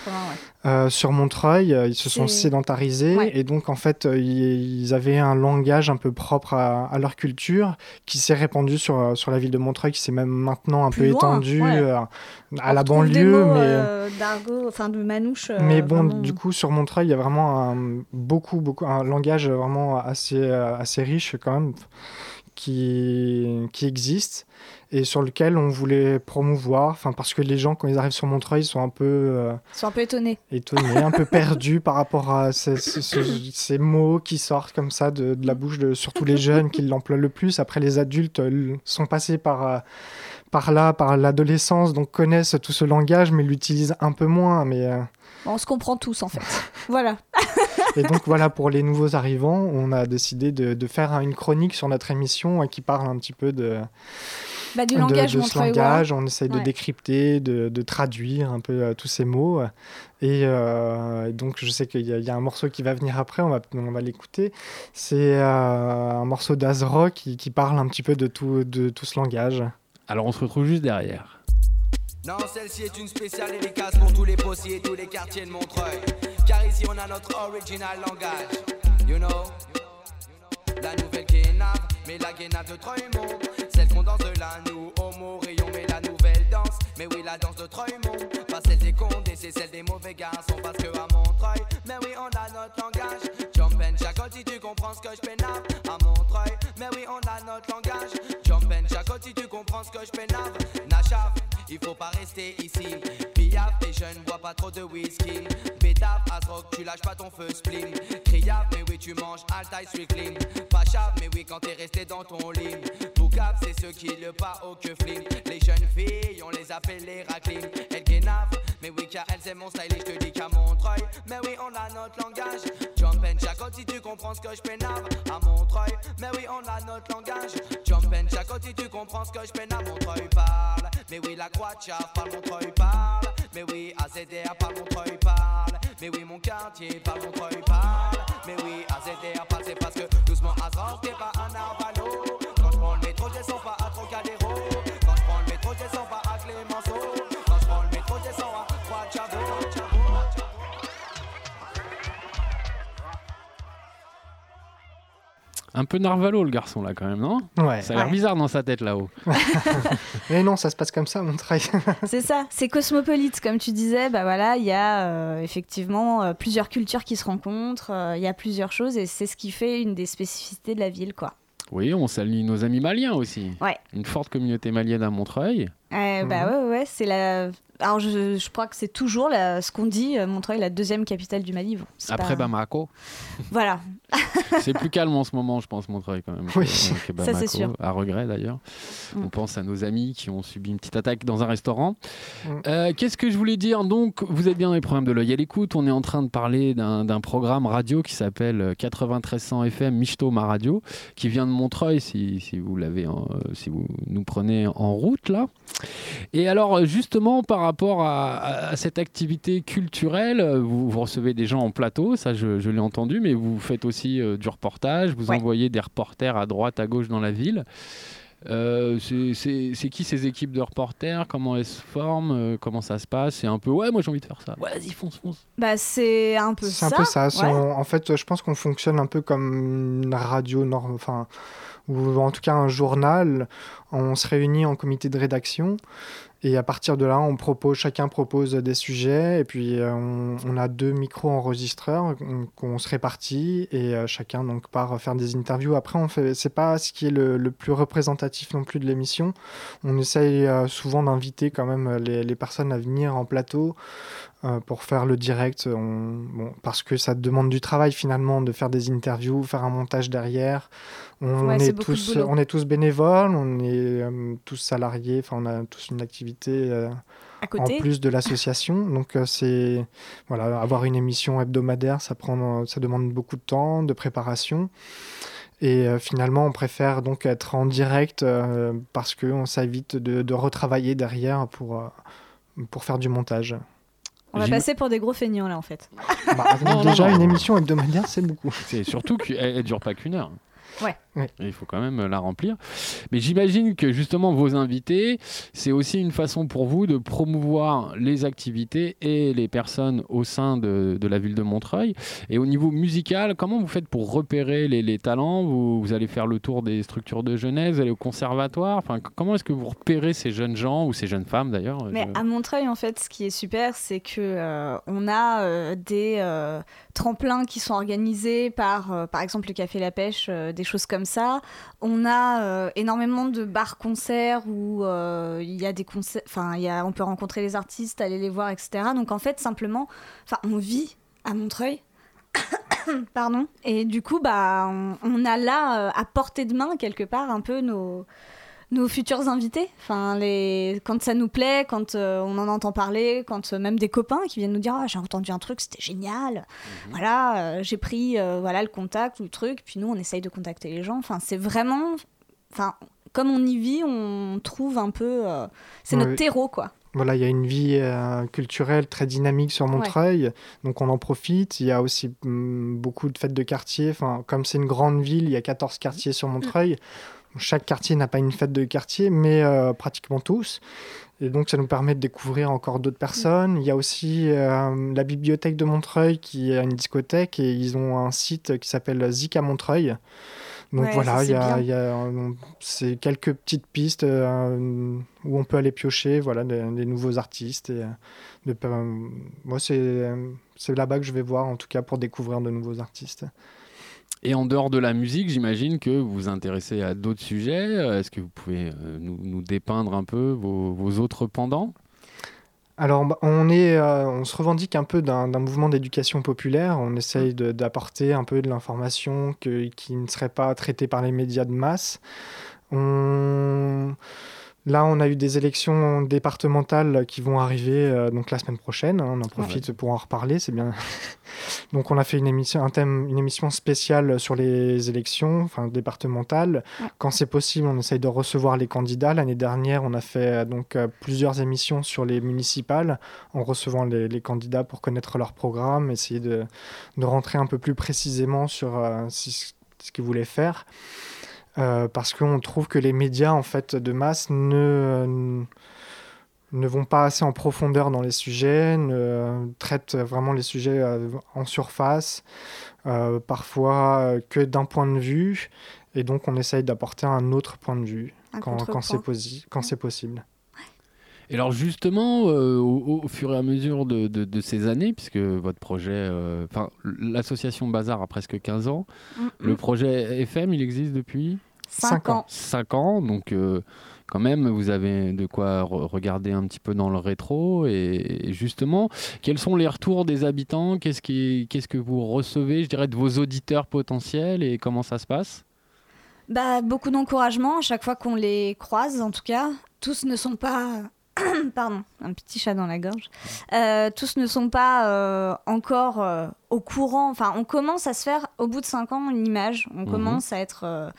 Speaker 3: euh, sur Montreuil. Euh, Ils se sont sédentarisés
Speaker 2: Ouais.
Speaker 3: et donc en fait euh, ils, avaient un langage un peu propre à, à leur culture qui s'est répandu sur, euh, sur la ville de Montreuil, qui s'est même maintenant un
Speaker 2: Plus
Speaker 3: peu
Speaker 2: loin,
Speaker 3: étendu
Speaker 2: ouais.
Speaker 3: euh, à
Speaker 2: On
Speaker 3: la
Speaker 2: retrouve des
Speaker 3: banlieue.
Speaker 2: mots,
Speaker 3: mais...
Speaker 2: euh, d'argot, enfin de manouche.
Speaker 3: Mais bon,
Speaker 2: vraiment-
Speaker 3: du coup, sur Montreuil, il y a vraiment un, beaucoup, beaucoup, un langage vraiment assez, assez riche quand même, qui, qui existe et sur lequel on voulait promouvoir, enfin parce que les gens quand ils arrivent sur Montreuil sont un peu euh,
Speaker 2: Ils sont un peu étonnés.
Speaker 3: étonnés, un peu <laughs> perdus par rapport à ces, ces- ce- ces mots qui sortent comme ça de, de la bouche de surtout les jeunes qui l'emploient le plus. Après les adultes euh, sont passés par euh, par là, par l'adolescence, donc connaissent tout ce langage mais l'utilisent un peu moins. Mais euh,
Speaker 2: On se comprend tous en fait. voilà. <laughs>
Speaker 3: et donc voilà, pour les nouveaux arrivants, on a décidé de, de faire une chronique sur notre émission euh, qui parle un petit peu de,
Speaker 2: Bah, du
Speaker 3: de-
Speaker 2: langage
Speaker 3: de, ce langage. On essaye de décrypter, de, de traduire un peu euh, tous ces mots. Et euh, donc je sais qu'il y, a- il y a un morceau qui va venir après, on va, on va l'écouter. C'est euh, un morceau d'Azrock qui, qui parle un petit peu de tout, de tout ce langage.
Speaker 1: Alors on se retrouve juste derrière.
Speaker 11: Non, celle-ci est une spéciale dédicace pour tous les postiers et tous les quartiers de Montreuil. Car ici on a notre original langage. You know, la nouvelle guénave, mais la guénave de Treumont. Celle qu'on danse là, nous, homo, rayon, mais la nouvelle danse. Mais oui, la danse de Treumont. Pas celle des condés, c'est celle des mauvais garçons. Parce que à Montreuil, mais oui, on a notre langage. Jump and chacotte si tu comprends ce que je pénave. À Montreuil, mais oui, on a notre langage. Jump and chacotte si tu comprends ce que je pénave. Nachave, il faut pas rester ici. Piaf, les jeunes bois pas trop de whisky. Bétave, Asrock, tu lâches pas ton feu spleen. Criave, mais oui, tu manges Altaï Sweet Clean. Mais oui, quand t'es resté dans ton lit. Boucave, c'est ceux qui le pas au que flim. Les jeunes filles, on les appelle les raclines. Elles guénavent, mais oui, car elles aiment mon style et je te dis qu'à Montreuil. Mais oui, on a notre langage. Jump and chacotte si tu comprends ce que je pénave. À Montreuil, mais oui, on a notre langage. Jump and chacotte si tu comprends ce que je pénave. Montreuil parle, mais oui, la chave parle. Montreuil parle, mais oui, AZDA parle. Montreuil parle, mais oui, mon quartier parle. Montreuil parle, mais oui, AZDA parle. C'est parce que doucement, Azor, t'es pas un arvalo.
Speaker 1: Un peu narvalo le garçon là quand même, non?
Speaker 3: Ouais.
Speaker 1: Ça a l'air
Speaker 3: Ouais.
Speaker 1: bizarre dans sa tête là-haut. <laughs>
Speaker 3: Mais non, ça se passe comme ça, Montreuil. <laughs>
Speaker 2: C'est ça, c'est cosmopolite, comme tu disais. Bah voilà, il y a euh, effectivement euh, plusieurs cultures qui se rencontrent, euh, il y a plusieurs choses et c'est ce qui fait une des spécificités de la ville, quoi.
Speaker 1: Oui, on salue nos amis maliens aussi.
Speaker 2: Ouais.
Speaker 1: Une forte communauté malienne à Montreuil.
Speaker 2: Euh, Bah ouais, ouais, ouais, c'est la. Alors je, je crois que c'est toujours la- ce qu'on dit, euh, Montreuil, la deuxième capitale du Mali. Bon,
Speaker 1: Après
Speaker 2: pas-
Speaker 1: Bamako.
Speaker 2: Voilà. <laughs>
Speaker 1: C'est plus calme en ce moment, je pense, Montreuil quand même.
Speaker 3: Oui.
Speaker 1: que
Speaker 2: Ça, c'est sûr.
Speaker 1: À regret d'ailleurs.
Speaker 2: Mm.
Speaker 1: On pense à nos amis qui ont subi une petite attaque dans un restaurant.
Speaker 3: Mm.
Speaker 1: Euh, Qu'est-ce que je voulais dire? Donc, vous êtes bien dans les programmes de l'œil à l'écoute. On est en train de parler d'un d'un programme radio qui s'appelle 9300 FM Michto Ma Radio, qui vient de Montreuil, si, si vous l'avez, en- euh, si vous nous prenez en route là. Et alors, justement, par rapport à, cette activité culturelle, euh, vous, vous recevez des gens en plateau, ça je, je l'ai entendu, mais vous faites aussi euh, du reportage, vous
Speaker 2: Ouais.
Speaker 1: envoyez des reporters à droite, à gauche dans la ville. Euh, c'est- c'est c'est qui ces équipes de reporters? Comment elles se forment? Euh, Comment ça se passe? C'est un peu ouais, moi j'ai envie de faire ça. Ouais, vas-y, fonce, fonce.
Speaker 2: Bah c'est un peu
Speaker 3: C'est
Speaker 2: ça.
Speaker 3: un peu ça. c'est
Speaker 2: ouais.
Speaker 3: en- En fait, je pense qu'on fonctionne un peu comme une radio, enfin, ou en tout cas un journal. On se réunit en comité de rédaction et à partir de là, on propose, chacun propose des sujets et puis euh, on, a deux micro-enregistreurs qu'on se répartit et euh, chacun donc part faire des interviews. Après, on fait, c'est pas ce qui est le, le plus représentatif non plus de l'émission. On essaye euh, souvent d'inviter quand même les, les personnes à venir en plateau euh, pour faire le direct, on- bon, parce que ça demande du travail finalement de faire des interviews, faire un montage derrière. On,
Speaker 2: Ouais,
Speaker 3: est, tous,
Speaker 2: boulot.
Speaker 3: on est tous bénévoles, on est euh, tous salariés, enfin on a tous une activité euh,
Speaker 2: À
Speaker 3: en plus de <laughs> l'association. Donc euh, c'est voilà, avoir une émission hebdomadaire, ça prend, ça demande beaucoup de temps, de préparation. Et euh, finalement, on préfère donc être en direct euh, parce qu'on s'évite de, de retravailler derrière pour, euh, pour faire du montage.
Speaker 2: On va passer pour des gros feignants là en fait.
Speaker 3: Bah, déjà,
Speaker 1: non.
Speaker 3: une émission hebdomadaire, c'est beaucoup.
Speaker 1: C'est surtout qu'elle elle dure pas qu'une heure.
Speaker 2: Ouais.
Speaker 3: Ouais.
Speaker 1: Il faut quand même la remplir. Mais j'imagine que justement vos invités, c'est aussi une façon pour vous de promouvoir les activités et les personnes au sein de, de la ville de Montreuil. Et au niveau musical, comment vous faites pour repérer les, les talents? Vous, vous allez faire le tour des structures de jeunesse, vous allez au conservatoire. Enfin, comment est-ce que vous repérez ces jeunes gens ou ces jeunes femmes d'ailleurs?
Speaker 2: Mais
Speaker 1: Je-
Speaker 2: à Montreuil, en fait, ce qui est super, c'est que euh, on a euh, des euh, tremplins qui sont organisés par, euh, par exemple, le Café La Pêche, euh, des choses comme ça. On a énormément de bars-concerts où il y a des concerts, enfin, on peut rencontrer les artistes, aller les voir, etc. Donc en fait, simplement, on vit à Montreuil. <coughs> Pardon. Et du coup, bah, on, a là, à portée de main, quelque part, un peu nos, nos futurs invités. Enfin, les... Quand ça nous plaît, quand euh, on en entend parler, quand euh, même des copains qui viennent nous dire ah, j'ai entendu un truc, c'était génial. Mhm. Voilà, euh, j'ai pris voilà, le contact ou le truc. Puis nous, on essaye de contacter les gens. Enfin, c'est vraiment. Enfin, comme on y vit, on trouve un peu. c'est notre terreau, quoi.
Speaker 3: Voilà, il y a une vie culturelle très dynamique sur Montreuil, donc on en profite. Il y a aussi mm, beaucoup de fêtes de quartier. Enfin, comme c'est une grande ville, il y a 14 quartiers sur Montreuil. Chaque quartier n'a pas une fête de quartier, mais euh, pratiquement tous. Et donc, ça nous permet de découvrir encore d'autres personnes. Il y a aussi euh, la bibliothèque de Montreuil qui est une discothèque et ils ont un site qui s'appelle Zika Montreuil. Donc voilà, il y a, c'est quelques petites pistes euh, où on peut aller piocher voilà, des, nouveaux artistes. Et, moi, c'est, c'est là-bas que je vais voir, en tout cas, pour découvrir de nouveaux artistes.
Speaker 1: Et en dehors de la musique, j'imagine que vous vous intéressez à d'autres sujets. Est-ce que vous pouvez euh, nous, dépeindre un peu vos, autres pendants?
Speaker 3: Alors, bah, on, est, euh, on se revendique un peu d'un mouvement d'éducation populaire. On essaye d'apporter un peu de l'information qui ne serait pas traitée par les médias de masse. On Là, on a eu des élections départementales qui vont arriver euh, donc la semaine prochaine. Hein, on en profite pour en reparler, c'est bien. <laughs> donc, on a fait une émission, un thème, une émission spéciale sur les élections, enfin départementales. Quand c'est possible, on essaye de recevoir les candidats. L'année dernière, on a fait euh, donc euh, plusieurs émissions sur les municipales, en recevant les, candidats pour connaître leur programme, essayer de, rentrer un peu plus précisément sur ce qu'ils voulaient faire. Euh, parce qu'on trouve que les médias en fait de masse ne ne vont pas assez en profondeur dans les sujets, ne traitent vraiment les sujets euh, en surface, euh, parfois que d'un point de vue, et donc on essaye d'apporter un autre point de vue quand, quand c'est possible.
Speaker 1: Et alors justement, au, fur et à mesure de, de, ces années, puisque votre projet, enfin l'association Bazar a presque 15 ans, mm, le projet FM, il existe depuis?
Speaker 2: 5 ans.
Speaker 1: 5 ans, donc euh, quand même, vous avez de quoi regarder un petit peu dans le rétro. Et, justement, quels sont les retours des habitants? Qu'est-ce qu'est-ce que vous recevez, je dirais, de vos auditeurs potentiels et comment ça se passe?
Speaker 2: Bah, Beaucoup d'encouragement à chaque fois qu'on les croise, en tout cas. Tous ne sont pas <coughs> pardon, un petit chat dans la gorge. Euh, tous ne sont pas euh, encore au courant. Enfin, on commence à se faire, au bout de 5 ans, une image. On mhm. commence à être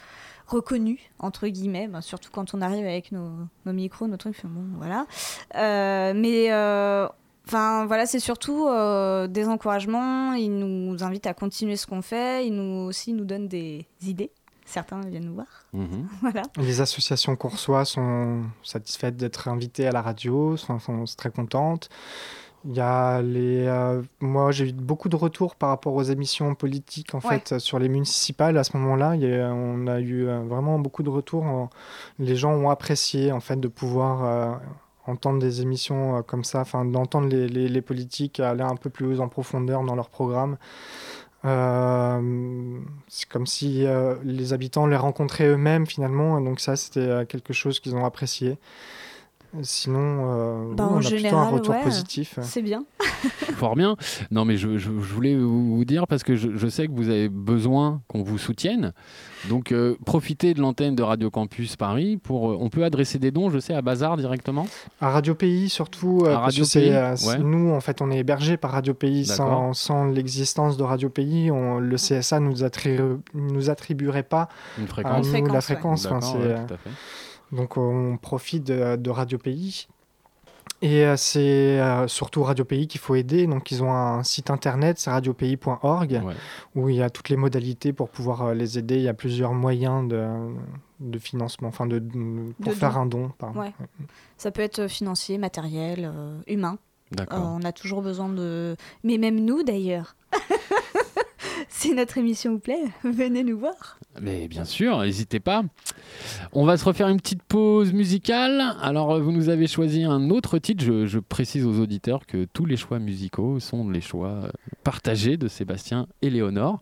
Speaker 2: reconnu entre guillemets, ben, surtout quand on arrive avec nos, micros, nos trucs, bon, voilà. Euh, mais euh, Enfin, voilà, c'est surtout euh, des encouragements. Ils nous invitent à continuer ce qu'on fait. Ils nous aussi nous donnent des idées. Certains viennent nous voir. Mhm. <laughs> voilà.
Speaker 3: Les associations qu'on reçoit sont satisfaites d'être invitées à la radio, sont, sont très contentes. Il y a les, euh, moi, j'ai eu beaucoup de retours par rapport aux émissions politiques en fait sur les municipales. À ce moment-là, on a eu euh, vraiment beaucoup de retours. Les gens ont apprécié en fait de pouvoir euh, entendre des émissions comme ça, enfin d'entendre les, les, politiques aller un peu plus en profondeur dans leur programme. c'est comme si les habitants les rencontraient eux-mêmes finalement, donc ça c'était quelque chose qu'ils ont apprécié. Sinon, euh, bah, on a plutôt un retour positif.
Speaker 2: C'est bien. <laughs>
Speaker 1: Fort bien. Non, mais je, voulais vous dire parce que je, sais que vous avez besoin qu'on vous soutienne. Donc, euh, profitez de l'antenne de Radio Campus Paris. Pour, euh, on peut adresser des dons, je sais, à Bazar directement?
Speaker 3: À Radio Pays, surtout. À Radio Pays. Nous, en fait, on est hébergé par Radio Pays. Sans, sans l'existence de Radio Pays, on, le CSA ne nous, nous attribuerait pas
Speaker 1: Une fréquence.
Speaker 3: la fréquence. tout à fait. Donc on profite de, Radio Pays. Et euh, c'est euh, surtout Radio Pays qu'il faut aider. Donc, ils ont un site internet, c'est radiopays.org, où il y a toutes les modalités pour pouvoir euh, les aider. Il y a plusieurs moyens de, financement, enfin, de, pour faire un don.
Speaker 2: Ça peut être financier, matériel, humain. on a toujours besoin de. Mais même nous, d'ailleurs. <laughs> <laughs> si notre émission vous plaît, <laughs> venez nous voir.
Speaker 1: Mais bien sûr, n'hésitez pas. On va se refaire une petite pause musicale. Alors, euh, vous nous avez choisi un autre titre. Je, je précise aux auditeurs que tous les choix musicaux sont les choix euh, partagés de Sébastien et Léonore.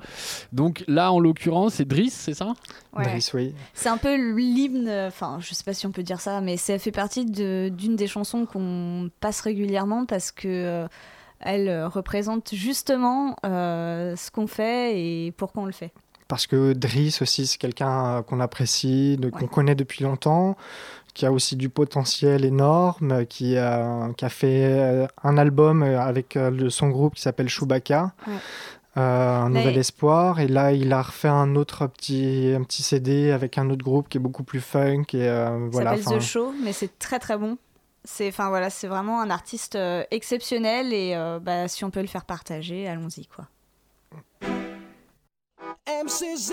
Speaker 1: Donc là, en l'occurrence, c'est Driss, c'est ça?
Speaker 2: Ouais.
Speaker 3: Driss, oui.
Speaker 2: C'est un peu l'hymne, enfin, je sais pas si on peut dire ça, mais ça fait partie de- d'une des chansons qu'on passe régulièrement parce que euh, elle euh, représente justement euh, ce qu'on fait et pourquoi on le fait.
Speaker 3: Parce que Driss aussi, c'est quelqu'un euh, qu'on apprécie, qu'on connaît depuis longtemps, qui a aussi du potentiel énorme, qui a, qui a fait un album avec son groupe qui s'appelle Chewbacca.
Speaker 2: Ouais.
Speaker 3: euh, un
Speaker 2: Mais-
Speaker 3: nouvel espoir et là il a refait un autre petit un petit CD avec un autre groupe qui est beaucoup plus funk et euh,
Speaker 2: Ça
Speaker 3: voilà
Speaker 2: s'appelle
Speaker 3: enfin,
Speaker 2: The Show, mais c'est très très bon. C'est enfin voilà, c'est vraiment un artiste euh, exceptionnel et euh, bah, si on peut le faire partager, allons-y quoi.
Speaker 4: MCZ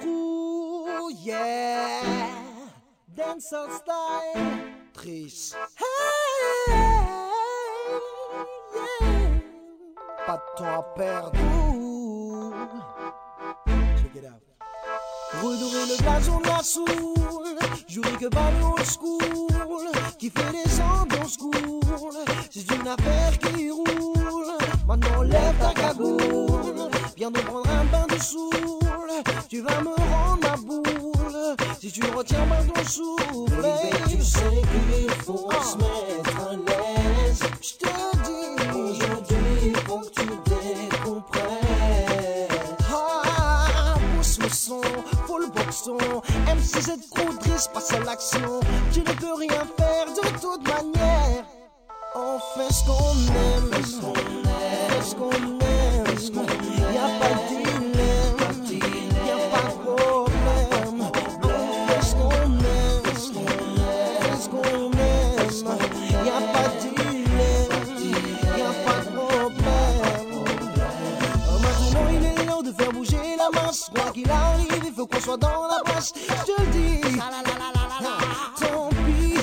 Speaker 4: Crew, yeah. Dancehall style. Trice. Hey, yeah. Pas de temps à perdre. Check it out. Redorer le blason de la soul. Jurer que pas le old school. Qui fait des ambiances cool. C'est une affaire qui roule. Maintenant lève ta cagoule. Viens nous prendre un bain de soul. Tu vas me rendre ma boule. Si tu retiens pas ton souffle. Baby, tu sais qu'il faut se mettre à l'aise. Je te dis, aujourd'hui, faut que tu décompresses. Faut le boxon. MCZ Coudrice passe à l'action. Tu ne peux rien faire de toute manière. On fait ce qu'on aime, fait ce qu'on aime, aime. Y'a pas de dilemme, y'a pas de problème. On fait ce qu'on aime, fait ce qu'on aime. Y'a pas de dilemme, y'a pas de problème. Maintenant il est l'heure de faire bouger la masse. Qu'il arrive, il faut qu'on soit dans la place. Je te le dis, tant pis.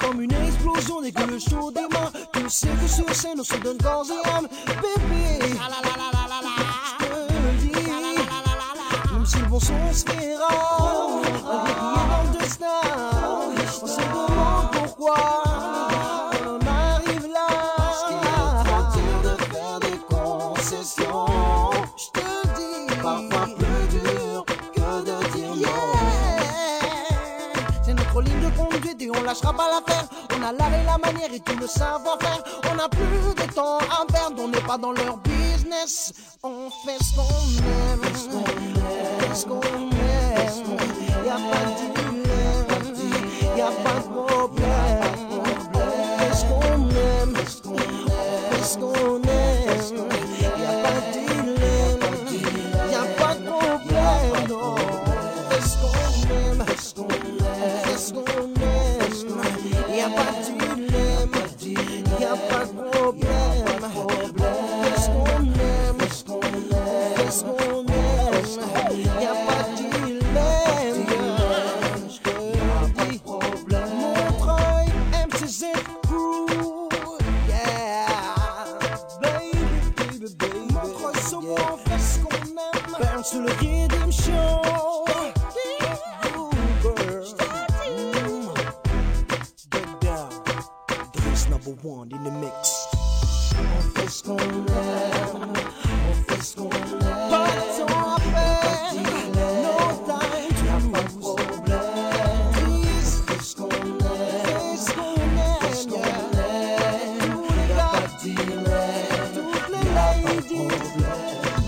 Speaker 4: Comme une explosion dès que le show démarre. Tu sais que sur scène on se donne corps et âme, bébé. Lâchera pas l'affaire. On a l'art et la manière et tout le savoir-faire. On n'a plus de temps à perdre, on n'est pas dans leur business. On fait ce qu'on aime, on fait ce qu'on aime. Les ladies.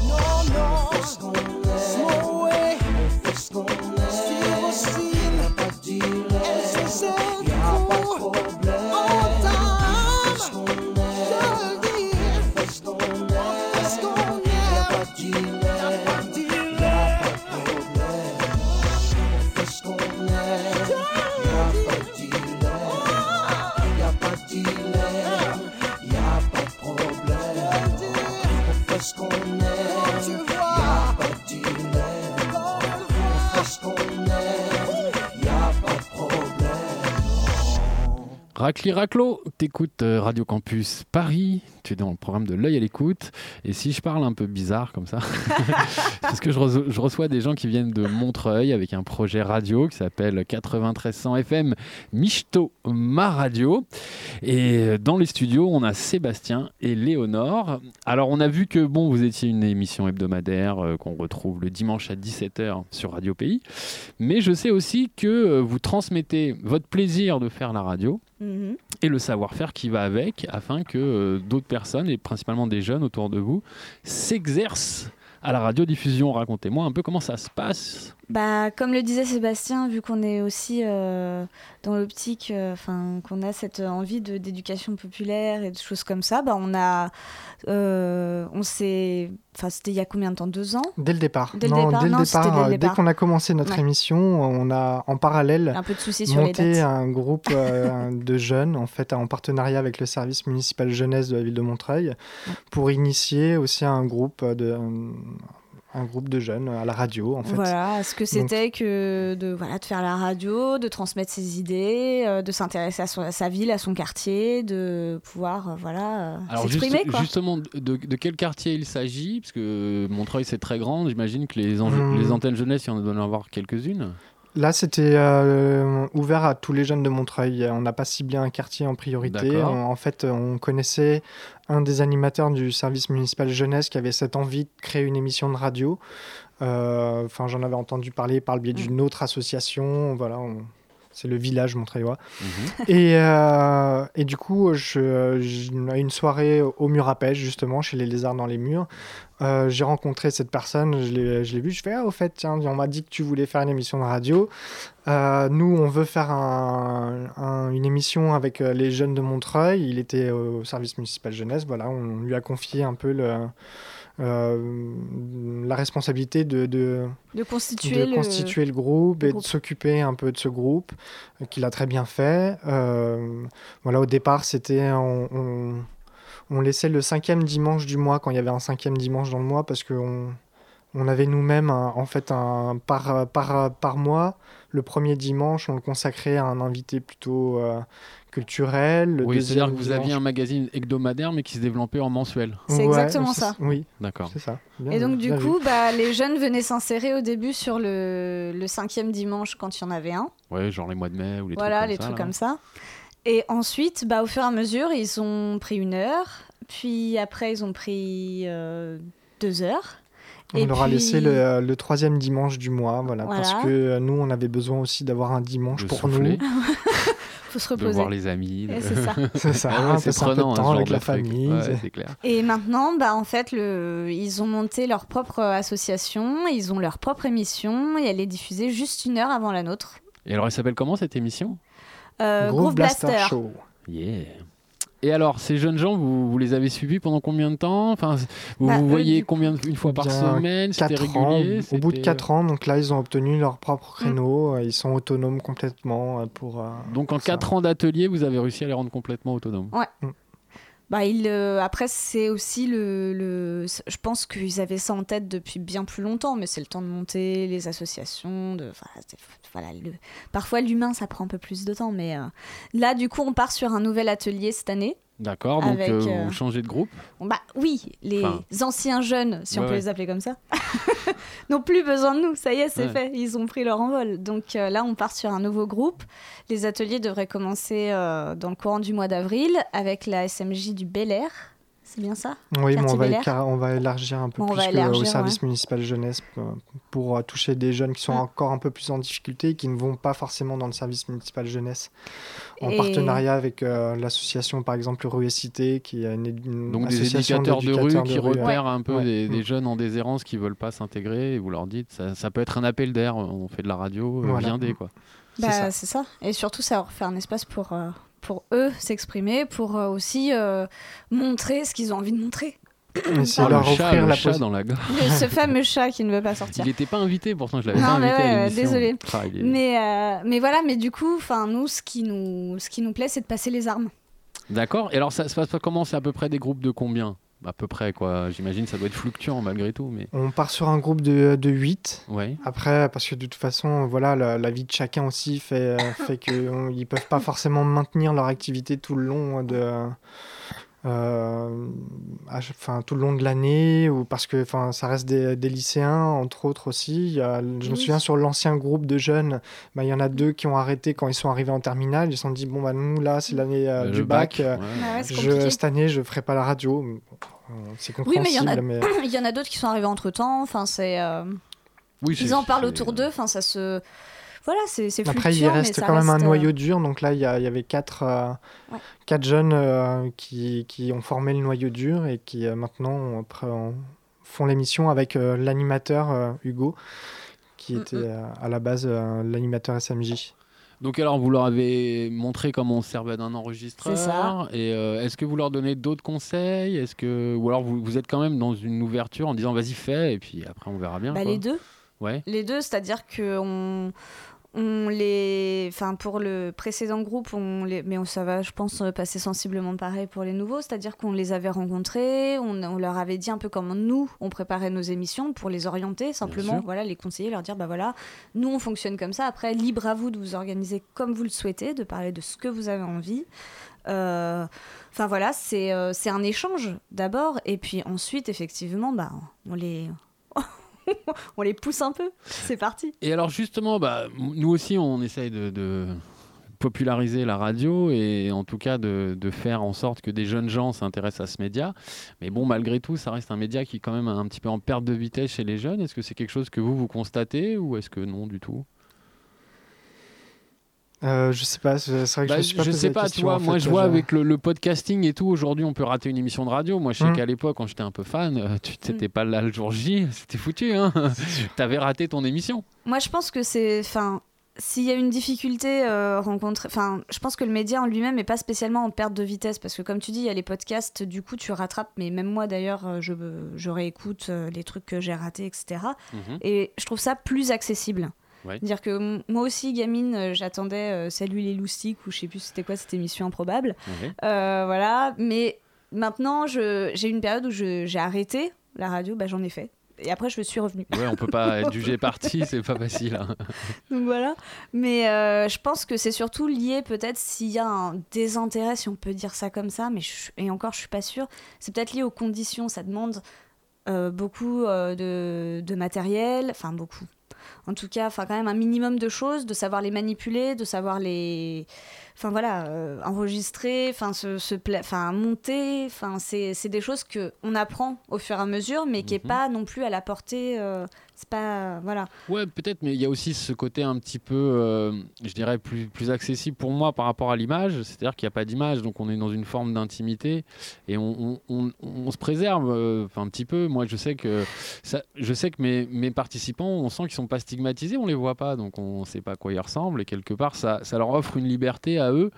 Speaker 4: Non,
Speaker 1: Racli Raclo, t'écoutes euh, Radio Campus Paris, tu es dans le programme de l'œil à l'écoute. Et si je parle un peu bizarre comme ça, <laughs> parce que je, reçois, je reçois des gens qui viennent de Montreuil avec un projet radio qui s'appelle 9300 FM Michto Ma Radio. Et dans les studios, on a Sébastien et Léonore. Alors, on a vu que bon, vous étiez une émission hebdomadaire euh, qu'on retrouve le dimanche à 17h sur Radio Pays. Mais je sais aussi que euh, vous transmettez votre plaisir de faire la radio
Speaker 2: Mhm.
Speaker 1: et le savoir-faire qui va avec afin que euh, d'autres personnes, et principalement des jeunes autour de vous, s'exercent à la radiodiffusion. Racontez-moi un peu comment ça se passe.
Speaker 2: Bah, comme le disait Sébastien, vu qu'on est aussi euh, dans l'optique, euh, qu'on a cette envie de- d'éducation populaire et de choses comme ça, bah, on a, euh, on s'est, enfin, c'était il y a combien de temps, deux ans?
Speaker 3: Dès le départ.
Speaker 2: Dès le
Speaker 3: non,
Speaker 2: départ,
Speaker 3: dès
Speaker 2: non,
Speaker 3: départ, qu'on a commencé notre
Speaker 2: Ouais.
Speaker 3: émission, on a en parallèle
Speaker 2: Un peu de soucis sur les
Speaker 3: monté un groupe de jeunes, en fait, en partenariat avec le service municipal jeunesse de la ville de Montreuil, pour initier aussi un groupe de un groupe de jeunes à la radio, en fait.
Speaker 2: Voilà, ce que
Speaker 3: Donc,
Speaker 2: c'était que de, voilà, de faire la radio, de transmettre ses idées, euh, de s'intéresser à, son- à sa ville, à son quartier, de pouvoir euh, voilà, euh,
Speaker 1: juste-
Speaker 2: s'exprimer. quoi.
Speaker 1: justement, de, de quel quartier il s'agit? Parce que Montreuil c'est très grand, j'imagine que les,
Speaker 3: Hmm.
Speaker 1: les antennes jeunesse, il y en doit en avoir quelques-unes.
Speaker 3: Là, c'était euh, ouvert à tous les jeunes de Montreuil. On n'a pas ciblé un quartier en priorité. En, fait, on connaissait un des animateurs du service municipal jeunesse qui avait cette envie de créer une émission de radio. Euh, Enfin, j'en avais entendu parler par le biais d'une autre association. Voilà, on- c'est le village montreuillois. et, euh, et du coup, je, je- à une soirée au mur à pêche, justement, chez les lézards dans les murs, euh, j'ai rencontré cette personne, je l'ai je l'ai vu, je fais, ah, au fait, tiens, on m'a dit que tu voulais faire une émission de radio. Euh, nous, on veut faire un- un- une émission avec les jeunes de Montreuil. Il était au service municipal jeunesse, voilà, on lui a confié un peu le, euh, la responsabilité de, de,
Speaker 2: De constituer
Speaker 3: de
Speaker 2: le-
Speaker 3: constituer le groupe
Speaker 2: le
Speaker 3: et
Speaker 2: groupe.
Speaker 3: de s'occuper un peu de ce groupe, euh, qu'il a très bien fait. Euh, voilà, au départ, c'était on, on, on laissait le cinquième dimanche du mois quand il y avait un cinquième dimanche dans le mois parce qu'on on avait nous-mêmes en fait un par, par, par mois le premier dimanche on le consacrait à un invité plutôt euh, culturel. Le
Speaker 1: Oui, c'est-à-dire que vous aviez un magazine hebdomadaire mais qui se développait en mensuel.
Speaker 2: C'est exactement ça.
Speaker 3: Oui,
Speaker 1: D'accord.
Speaker 3: c'est ça. Bien
Speaker 2: Et donc, du
Speaker 3: vu.
Speaker 2: coup, bah, les jeunes venaient s'insérer au début sur le, le cinquième dimanche quand il y en avait un.
Speaker 1: Ouais, genre les mois de mai ou les
Speaker 2: voilà,
Speaker 1: trucs
Speaker 2: les
Speaker 1: comme ça.
Speaker 2: trucs
Speaker 1: là.
Speaker 2: comme ça. Et ensuite, bah, au fur et à mesure, ils ont pris une heure. Puis après, ils ont pris euh, deux heures.
Speaker 3: On
Speaker 2: Et
Speaker 3: leur a
Speaker 2: puis-
Speaker 3: laissé le, le troisième dimanche du mois, voilà, parce
Speaker 2: Voilà.
Speaker 3: que euh, nous, on avait besoin aussi d'avoir un dimanche
Speaker 1: De
Speaker 3: pour
Speaker 1: souffler.
Speaker 3: nous. <laughs>
Speaker 2: faut se
Speaker 1: De voir les amis. de-
Speaker 2: Et c'est ça. <laughs>
Speaker 3: C'est ça,
Speaker 1: Ah ouais, c'est
Speaker 3: passer un peu de
Speaker 1: prenant, hein,
Speaker 3: temps avec
Speaker 1: de
Speaker 3: la
Speaker 1: truc.
Speaker 3: famille,
Speaker 1: Ouais,
Speaker 3: c'est-
Speaker 1: clair.
Speaker 2: Et maintenant, bah, en fait, le... ils ont monté leur propre association, ils ont leur propre émission et elle est diffusée juste une heure avant la nôtre.
Speaker 1: Et alors, elle s'appelle comment cette émission?
Speaker 2: Euh, Groove Blaster.
Speaker 3: Show.
Speaker 1: Yeah. Et alors, ces jeunes gens, vous, vous les avez suivis pendant combien de temps? Enfin, vous
Speaker 2: Bah,
Speaker 1: vous voyez
Speaker 2: du-
Speaker 1: combien de, une fois par semaine C'était
Speaker 3: quatre ans.
Speaker 1: régulier
Speaker 3: Au bout de
Speaker 1: c'était-
Speaker 3: 4 ans, donc là, ils ont obtenu leur propre
Speaker 2: Mm.
Speaker 3: créneau. euh, Ils sont autonomes complètement euh, pour. euh,
Speaker 1: Donc, en
Speaker 3: pour ça.
Speaker 1: 4 ans d'atelier, vous avez réussi à les rendre complètement autonomes.
Speaker 2: Ouais.
Speaker 3: Mm.
Speaker 2: Bah, il, euh, après, c'est aussi le, le- Je pense qu'ils avaient ça en tête depuis bien plus longtemps, mais c'est le temps de monter les associations. De, voilà, le- Parfois, l'humain, ça prend un peu plus de temps, mais euh, là, du coup, on part sur un nouvel atelier cette année.
Speaker 1: D'accord, donc
Speaker 2: Avec,
Speaker 1: euh,
Speaker 2: euh,
Speaker 1: vous changez de groupe
Speaker 2: Bah oui, les
Speaker 1: Enfin.
Speaker 2: anciens jeunes, si on
Speaker 1: Ouais,
Speaker 2: peut
Speaker 1: ouais.
Speaker 2: les appeler comme ça, <laughs> n'ont plus besoin de nous. Ça y est, c'est
Speaker 1: Ouais.
Speaker 2: fait. Ils ont pris leur envol. Donc euh, là, on part sur un nouveau groupe. Les ateliers devraient commencer euh, dans le courant du mois d'avril avec la SMJ du Bel Air. C'est bien ça?
Speaker 3: Oui, mais on va, on va élargir un peu
Speaker 2: Bon,
Speaker 3: plus que
Speaker 2: élargir,
Speaker 3: au service
Speaker 2: ouais.
Speaker 3: municipal jeunesse euh, pour euh, toucher des jeunes qui sont
Speaker 2: Mm.
Speaker 3: encore un peu plus en difficulté et qui ne vont pas forcément dans le service municipal jeunesse. En
Speaker 2: Et-
Speaker 3: partenariat avec euh, l'association, par exemple, Rue et Cité, qui est une, une
Speaker 1: Donc des
Speaker 3: association
Speaker 1: éducateurs de rue qui repèrent un peu
Speaker 3: Ouais.
Speaker 1: des, des
Speaker 3: Mm.
Speaker 1: jeunes en déshérence qui veulent pas s'intégrer et vous leur dites ça, ça peut être un appel d'air, on fait de la radio, euh,
Speaker 3: Voilà.
Speaker 1: viendez quoi.
Speaker 2: Bah,
Speaker 3: ça.
Speaker 2: c'est ça. Et surtout, ça leur fait un espace pour, euh, pour eux s'exprimer, pour euh, aussi euh, montrer ce qu'ils ont envie de montrer.
Speaker 3: Et c'est leur
Speaker 1: le chat,
Speaker 3: offrir la
Speaker 1: chat dans la gorge.
Speaker 2: Ce fameux chat qui ne veut pas sortir.
Speaker 1: Il n'était pas invité pourtant, je l'avais
Speaker 2: Non,
Speaker 1: pas invité à
Speaker 2: ouais,
Speaker 1: l'émission.
Speaker 2: désolé.
Speaker 1: Ah, il est-
Speaker 2: Mais, euh, mais voilà, mais du coup, enfin nous, ce qui nous, ce qui nous plaît, c'est de passer les armes.
Speaker 1: D'accord. Et alors ça se passe pas comment? C'est à peu près des groupes de combien? À peu près quoi J'imagine ça doit être fluctuant malgré tout. Mais...
Speaker 3: On part sur un groupe de, de 8.
Speaker 1: Ouais.
Speaker 3: Après, parce que de toute façon, voilà, la, la vie de chacun aussi fait, euh, fait qu'ils ne peuvent pas forcément maintenir leur activité tout le long de. Euh, à- enfin, tout le long de l'année, ou parce que enfin, ça reste des, des lycéens, entre autres aussi. Il y a- je me souviens sur l'ancien groupe de jeunes, bah, il y en a deux qui ont arrêté quand ils sont arrivés en terminale. Ils se sont dit, bon, bah, nous, là, c'est l'année euh,
Speaker 1: Le
Speaker 3: du
Speaker 1: bac,
Speaker 3: bac. euh,
Speaker 1: ouais.
Speaker 2: Ah ouais, c'est
Speaker 3: je-
Speaker 2: compliqué.
Speaker 3: cette année, je ferai pas la radio. C'est
Speaker 2: Oui, mais il y en a,
Speaker 3: compréhensible. mais- <clears throat>
Speaker 2: il y en a d'autres qui sont arrivés entre temps. Enfin, c'est. euh,
Speaker 1: Oui,
Speaker 2: Ils en parlent autour d'eux. Enfin, ça se. Voilà, c'est c'est
Speaker 3: Après, il reste quand même un
Speaker 2: reste, euh,
Speaker 3: noyau dur. Donc là, il y, avait quatre, euh,
Speaker 2: Ouais.
Speaker 3: quatre jeunes euh, qui, qui ont formé le noyau dur et qui euh, maintenant ont- font l'émission avec euh, l'animateur euh, Hugo, qui
Speaker 2: Mm,
Speaker 3: était euh, à la base euh, l'animateur SMJ.
Speaker 1: Donc alors vous leur avez montré comment on se servait d'un enregistreur.
Speaker 2: C'est ça.
Speaker 1: Et euh, est-ce que vous leur donnez d'autres conseils? Est-ce que ou alors vous, vous êtes quand même dans une ouverture en disant vas-y fais et puis après on verra bien.
Speaker 2: Bah,
Speaker 1: quoi.
Speaker 2: les deux.
Speaker 1: Ouais.
Speaker 2: Les deux, c'est-à-dire que on, on les, enfin pour le précédent groupe, on les, mais on- ça va, je pense, euh, passer sensiblement pareil pour les nouveaux, c'est-à-dire qu'on les avait rencontrés, on, on leur avait dit un peu comment nous on préparait nos émissions pour les orienter simplement, voilà, les conseiller, leur dire bah voilà, nous on fonctionne comme ça. Après, libre à vous de vous organiser comme vous le souhaitez, de parler de ce que vous avez envie. Euh, Enfin voilà, c'est euh, c'est un échange d'abord, et puis ensuite effectivement, bah on les <laughs> on les pousse un peu. C'est parti.
Speaker 1: Et alors justement, bah, nous aussi, on essaye de, de populariser la radio et en tout cas de, de faire en sorte que des jeunes gens s'intéressent à ce média. Mais bon, malgré tout, ça reste un média qui est quand même un petit peu en perte de vitesse chez les jeunes. Est-ce que c'est quelque chose que vous, vous constatez ou est-ce que non du tout?
Speaker 3: Euh, je sais pas, c'est vrai que
Speaker 1: Bah,
Speaker 3: je me suis pas
Speaker 1: je sais pas, tu vois,
Speaker 3: en
Speaker 1: moi je vois
Speaker 3: je-
Speaker 1: avec le, le podcasting et tout, aujourd'hui on peut rater une émission de radio. Moi je sais
Speaker 3: Mm.
Speaker 1: qu'à l'époque, quand j'étais un peu fan, euh, tu n'étais pas là le jour J, c'était foutu, hein <laughs> T'avais raté ton émission.
Speaker 2: Moi, je pense que c'est. Enfin, s'il y a une difficulté euh, rencontrée. Enfin, je pense que le média en lui-même n'est pas spécialement en perte de vitesse parce que, comme tu dis, il y a les podcasts, du coup, tu rattrapes. Mais même moi, d'ailleurs, euh, je, je réécoute euh, les trucs que j'ai ratés, etc.
Speaker 1: Mhm.
Speaker 2: Et je trouve ça plus accessible.
Speaker 1: Ouais.
Speaker 2: Dire que moi aussi, gamine, euh, j'attendais euh, Salut les loustiques ou je sais plus c'était quoi cette émission improbable.
Speaker 1: Ouais.
Speaker 2: Euh, voilà, mais maintenant, j'ai une période où j'ai arrêté la radio, bah, j'en ai fait. Et après, je me suis revenue.
Speaker 1: Ouais, on peut pas <laughs> être jugé parti, c'est pas facile. hein.
Speaker 2: Donc voilà. Mais euh, je pense que c'est surtout lié peut-être s'il y a un désintérêt, si on peut dire ça comme ça, mais je- et encore, je suis pas sûre. C'est peut-être lié aux conditions. Ça demande euh, beaucoup euh, de, de matériel, enfin beaucoup. En tout cas, enfin quand même un minimum de choses, de savoir les manipuler, de savoir les, enfin voilà, euh, enregistrer, enfin se, se pla- enfin monter, enfin c'est c'est des choses que on apprend au fur et à mesure, mais qui est
Speaker 1: Mhm.
Speaker 2: pas non plus à la portée. euh, c'est pas voilà.
Speaker 1: Ouais, peut-être, mais il y a aussi ce côté un petit peu, euh, je dirais, plus, plus accessible pour moi par rapport à l'image. C'est-à-dire qu'il n'y a pas d'image, donc on est dans une forme d'intimité et on, se préserve euh, un petit peu. Moi, je sais que, je sais que mes, mes participants, on sent qu'ils sont pas stigmatisés, on les voit pas, donc on ne sait pas à quoi ils ressemblent. Et quelque part, ça, ça leur offre une liberté à eux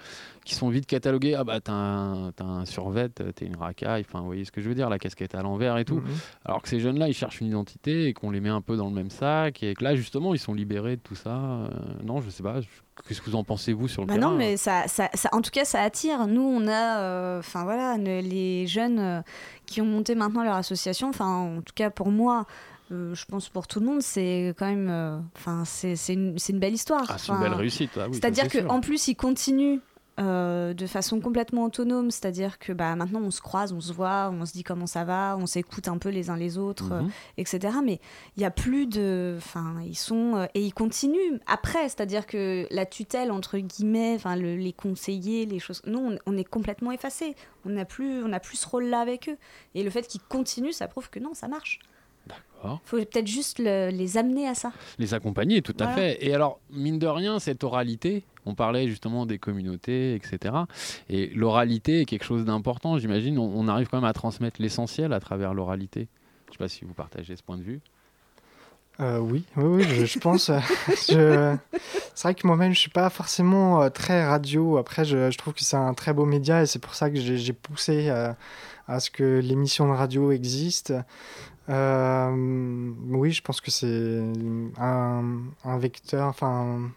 Speaker 1: qui sont vite catalogués. Ah bah, t'as un, t'as un survêt, t'es une racaille, enfin, vous voyez ce que je veux dire, la casquette à l'envers et tout.
Speaker 3: Mhm.
Speaker 1: Alors que ces jeunes-là, ils cherchent une identité et qu'on les met un peu dans le même sac et que là, justement, ils sont libérés de tout ça. Euh, non, je sais pas. je- Qu'est-ce que vous en pensez, vous, sur le
Speaker 2: Bah
Speaker 1: terrain
Speaker 2: non, mais ça, ça, ça- en tout cas, ça attire. Nous, on a, euh, enfin voilà, ne- les jeunes euh, qui ont monté maintenant leur association. Enfin, en tout cas pour moi, euh, je pense pour tout le monde, c'est quand même, euh, enfin c'est c'est une, c'est une belle histoire.
Speaker 1: Ah, c'est une belle réussite. ah oui,
Speaker 2: c'est-à-dire qu'en plus, ils continuent euh, de façon complètement autonome. C'est-à-dire que bah, maintenant, on se croise, on se voit, on se dit comment ça va, on s'écoute un peu les uns les autres, euh,
Speaker 1: Mhm.
Speaker 2: etc. Mais il n'y a plus de. Enfin, ils sont. euh, et ils continuent après. C'est-à-dire que la tutelle, entre guillemets, enfin, le- les conseillers, les choses. Nous, on, on est complètement effacés. On n'a plus, on n'a plus ce rôle-là avec eux. Et le fait qu'ils continuent, ça prouve que non, ça marche.
Speaker 1: D'accord.
Speaker 2: Il faut peut-être juste le- les amener à ça.
Speaker 1: Les accompagner, tout à fait. Et alors, mine de rien, cette oralité, on parlait justement des communautés, etc. Et l'oralité est quelque chose d'important, j'imagine. On, on arrive quand même à transmettre l'essentiel à travers l'oralité. Je ne sais pas si vous partagez ce point de vue.
Speaker 3: Euh, oui, oui, oui, je, je pense. <laughs> je- C'est vrai que moi-même, je suis pas forcément euh, très radio. Après, je, je trouve que c'est un très beau média et c'est pour ça que j'ai j'ai poussé euh, à ce que l'émission de radio existe. Euh, oui, je pense que c'est un, vecteur, enfin,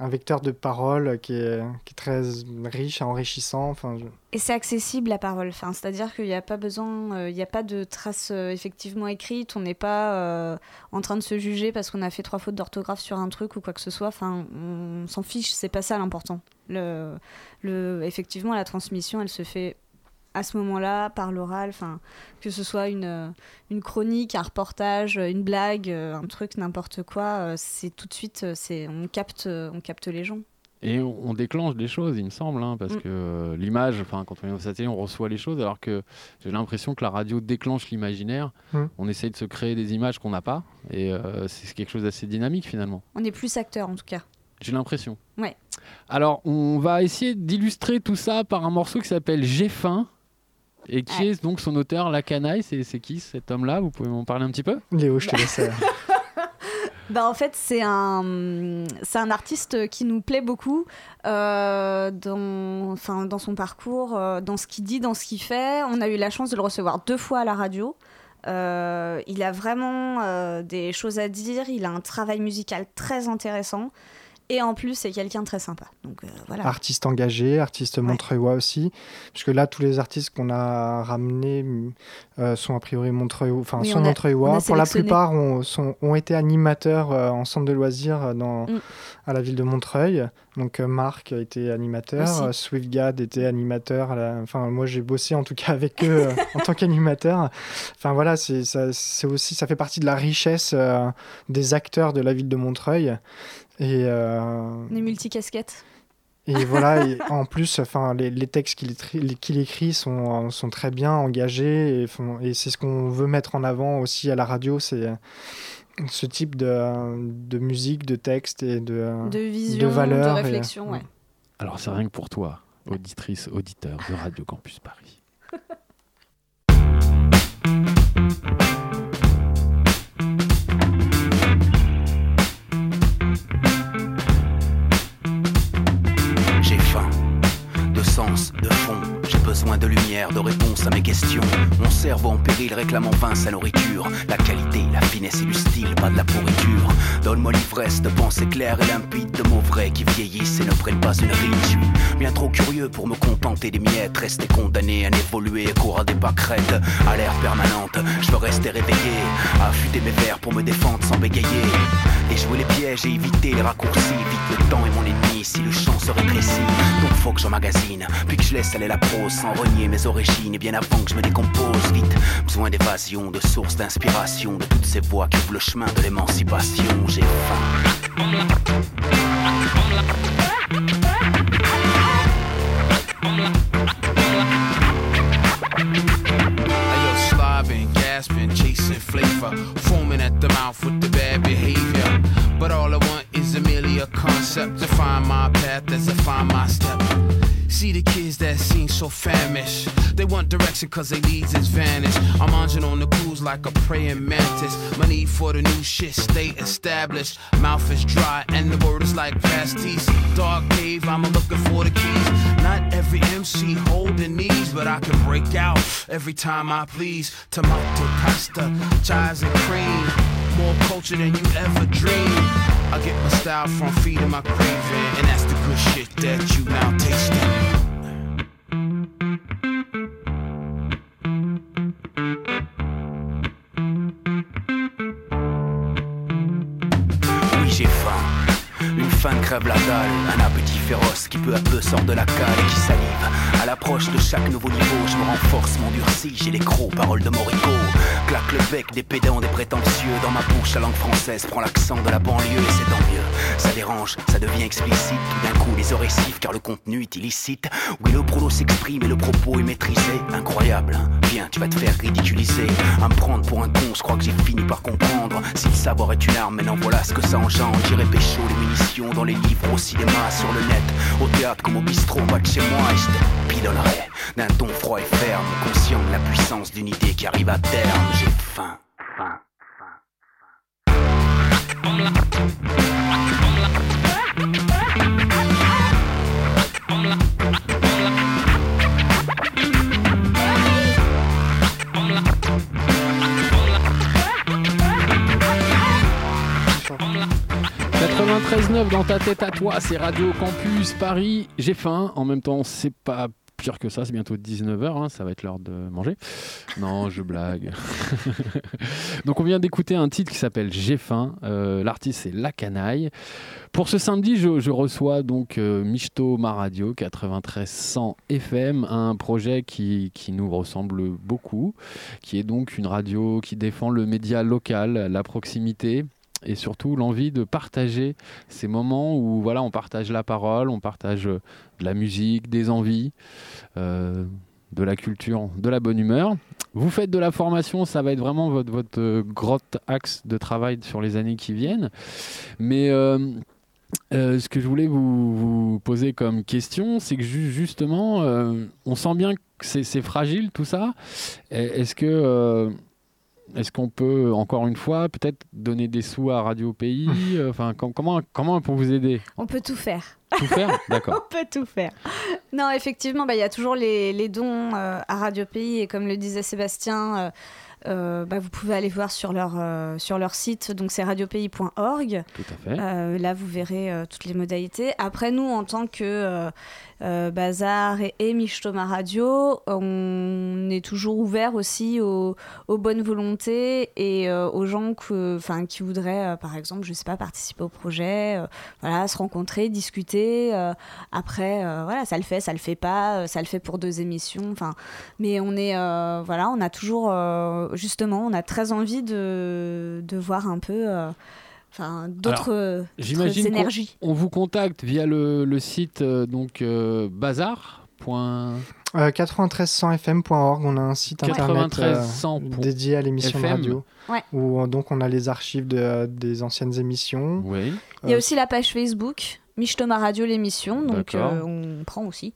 Speaker 3: un vecteur de parole qui est, très riche, enrichissant. Enfin,
Speaker 2: Et c'est accessible la parole, enfin, c'est-à-dire qu'il n'y a pas besoin, euh, n'y a pas de traces euh, effectivement écrites, on n'est pas euh, en train de se juger parce qu'on a fait trois fautes d'orthographe sur un truc ou quoi que ce soit, enfin, on s'en fiche, c'est pas ça l'important. Le, effectivement, la transmission, elle se fait à ce moment-là, par l'oral, enfin, que ce soit une, euh, une chronique, un reportage, une blague, euh, un truc, n'importe quoi, euh, c'est tout de suite, euh, c'est, on, capte, euh, on capte les gens.
Speaker 1: Et on on déclenche des choses, il me semble, hein, parce
Speaker 2: Mm.
Speaker 1: que euh, l'image, enfin, quand on est au satellite, on reçoit les choses, alors que j'ai l'impression que la radio déclenche l'imaginaire.
Speaker 3: Mm.
Speaker 1: On essaye de se créer des images qu'on n'a pas, et euh, c'est quelque chose d'assez dynamique finalement.
Speaker 2: On est plus acteur en tout cas.
Speaker 1: J'ai l'impression.
Speaker 2: Ouais.
Speaker 1: Alors, on va essayer d'illustrer tout ça par un morceau qui s'appelle J'ai faim. Et qui est donc son auteur, La Canaille C'est c'est qui cet homme-là? Vous pouvez m'en parler un petit peu?
Speaker 3: Léo, je te laisse. euh, <laughs>
Speaker 2: Bah en fait, c'est un, c'est un artiste qui nous plaît beaucoup euh, dans, enfin, dans son parcours, euh, dans ce qu'il dit, dans ce qu'il fait. On a eu la chance de le recevoir deux fois à la radio. Euh, il a vraiment euh, des choses à dire, il a un travail musical très intéressant. Et en plus, c'est quelqu'un de très sympa. Donc euh, voilà.
Speaker 3: Artiste engagé, artiste montreuillois aussi. Puisque là, tous les artistes qu'on a ramenés euh, sont a priori montreuillois. Enfin,
Speaker 2: Oui,
Speaker 3: sont
Speaker 2: on on
Speaker 3: montreuillois. Pour la plupart, ont, sont- ont été animateurs euh, en centre de loisirs dans,
Speaker 2: Mm.
Speaker 3: à la ville de Montreuil. Donc, Marc a été animateur. SwiftGad était animateur. à la- Enfin, moi, j'ai bossé en tout cas avec eux <laughs> en tant qu'animateur. Enfin, voilà, c'est aussi, ça fait partie de la richesse des acteurs de la ville de Montreuil. Et. euh,
Speaker 2: est multicasquettes.
Speaker 3: et voilà, et <laughs> en plus, enfin, les, les textes qu'il écrit, qu'il écrit sont, sont très bien engagés et, c'est ce qu'on veut mettre en avant aussi à la radio, c'est ce type de, de musique, de texte et de,
Speaker 2: De vision, de
Speaker 3: valeurs et-
Speaker 2: réflexion, ouais.
Speaker 1: Alors, c'est rien que pour toi, auditrice, auditeur de Radio Campus Paris. <laughs>
Speaker 10: de sens, de fond. J'ai besoin de lumière, de réponse à mes questions. Mon cerveau en péril réclame enfin sa nourriture. La qualité, la finesse et du style, pas de la pourriture. Donne-moi l'ivresse de pensées claires et limpides, de mots vrais qui vieillissent et ne prennent pas une ride. Je suis bien trop curieux pour me contenter des miettes. Rester condamné à n'évoluer qu'au ras des pâquerettes. À l'air permanente, je veux rester réveillé. Affûter mes vers pour me défendre sans bégayer. Déjouer les pièges et éviter les raccourcis. Vite le temps est mon ennemi si le champ se rétrécit. Donc faut que j'emmagasine, puis que je laisse aller la prose sans renier mes origines. Et bien avant que je me décompose vite, besoin d'évasion, de source d'inspiration, de toutes ces voies qui ouvrent le chemin de l'émancipation. J'ai faim.
Speaker 12: Gasping, chasing flavor, foaming at the mouth with the bad behavior. But all I a concept to find my path as I find my step. See the kids that seem so famished. They want direction cause their leads is vanished. I'm munching on the cruise like a praying mantis. My need for the new shit stay established. Mouth is dry and the word is like pasties. Dark cave, I'm looking for the keys. Not every MC holding these, but I can break out every time I please. Tomato pasta, chives and cream. More culture than you ever dreamed. I get my style from feeding my craving, and that's the good shit that you now.
Speaker 10: Oui, j'ai faim. Faim crève la dalle, un appétit féroce qui peu à peu sort de la cale et qui salive. À l'approche de chaque nouveau niveau, je me renforce, m'endurcis, j'ai les crocs, paroles de Morico. Claque le bec des pédants, des prétentieux. Dans ma bouche, la langue française prend l'accent de la banlieue et c'est tant mieux. Ça dérange, ça devient explicite. D'un coup, les sifflent car le contenu est illicite. Oui, le prolo s'exprime et le propos est maîtrisé. Incroyable, hein Viens, tu vas te faire ridiculiser. À me prendre pour un con, je crois que j'ai fini par comprendre. Si le savoir est une arme, maintenant voilà ce que ça engendre. J'irai pécho les munitions dans les livres, au cinéma, sur le net, au théâtre comme au bistrot, pas de chez moi. Et je te pilonnerai d'un ton froid et ferme, conscient de la puissance d'une idée qui arrive à terme. J'ai faim. faim.
Speaker 1: 93 93.9 dans ta tête à toi, c'est Radio Campus Paris. J'ai faim, en même temps, c'est pas pire que ça, c'est bientôt 19h, hein, ça va être l'heure de manger. Non, je blague. <laughs> donc on vient d'écouter un titre qui s'appelle J'ai faim, euh, l'artiste c'est La Canaille. Pour ce samedi, je, reçois donc euh, Michto Ma Radio 93.100 FM, un projet qui, qui nous ressemble beaucoup, qui est donc une radio qui défend le média local, la proximité et surtout l'envie de partager ces moments où voilà on partage la parole, on partage euh, de la musique, des envies, euh, de la culture, de la bonne humeur. Vous faites de la formation, ça va être vraiment votre, votre euh, gros axe de travail sur les années qui viennent. Mais ce que je voulais vous, poser comme question, c'est que ju- justement, on sent bien que c'est fragile tout ça. Est-ce que est-ce qu'on peut encore une fois peut-être donner des sous à Radio Pays <laughs> euh, Enfin, com- comment comment on peut vous aider?
Speaker 2: On peut tout faire.
Speaker 1: Tout faire? <laughs> D'accord.
Speaker 2: On peut tout faire. Non, effectivement, bah, il y a toujours les, les dons euh, à Radio Pays et comme le disait Sébastien, euh, euh, bah, vous pouvez aller voir sur leur, euh, sur leur site, donc c'est radiopays.org.
Speaker 1: Tout à fait.
Speaker 2: Euh, là, vous verrez toutes les modalités. Après, nous, en tant que Bazar et, et Michtoma Radio, on est toujours ouvert aussi aux, aux bonnes volontés et aux gens que, qui voudraient, par exemple, je sais pas, participer au projet, voilà, se rencontrer, discuter. après, voilà, ça le fait, ça le fait pas, ça le fait pour deux émissions. Enfin, mais on est, voilà, on a toujours, justement, on a très envie de, de voir un peu. euh, Enfin, d'autres énergies.
Speaker 1: on vous contacte via le, le site euh, donc euh, bazar. point-
Speaker 3: Euh, 9300fm.org, on a un site internet
Speaker 1: 9300
Speaker 3: euh, dédié à l'émission radio,
Speaker 2: Ouais.
Speaker 3: où donc on a les archives de- des anciennes émissions.
Speaker 1: Oui.
Speaker 2: Il y a aussi la page Facebook, Michtoma Radio l'émission, donc euh, on prend aussi.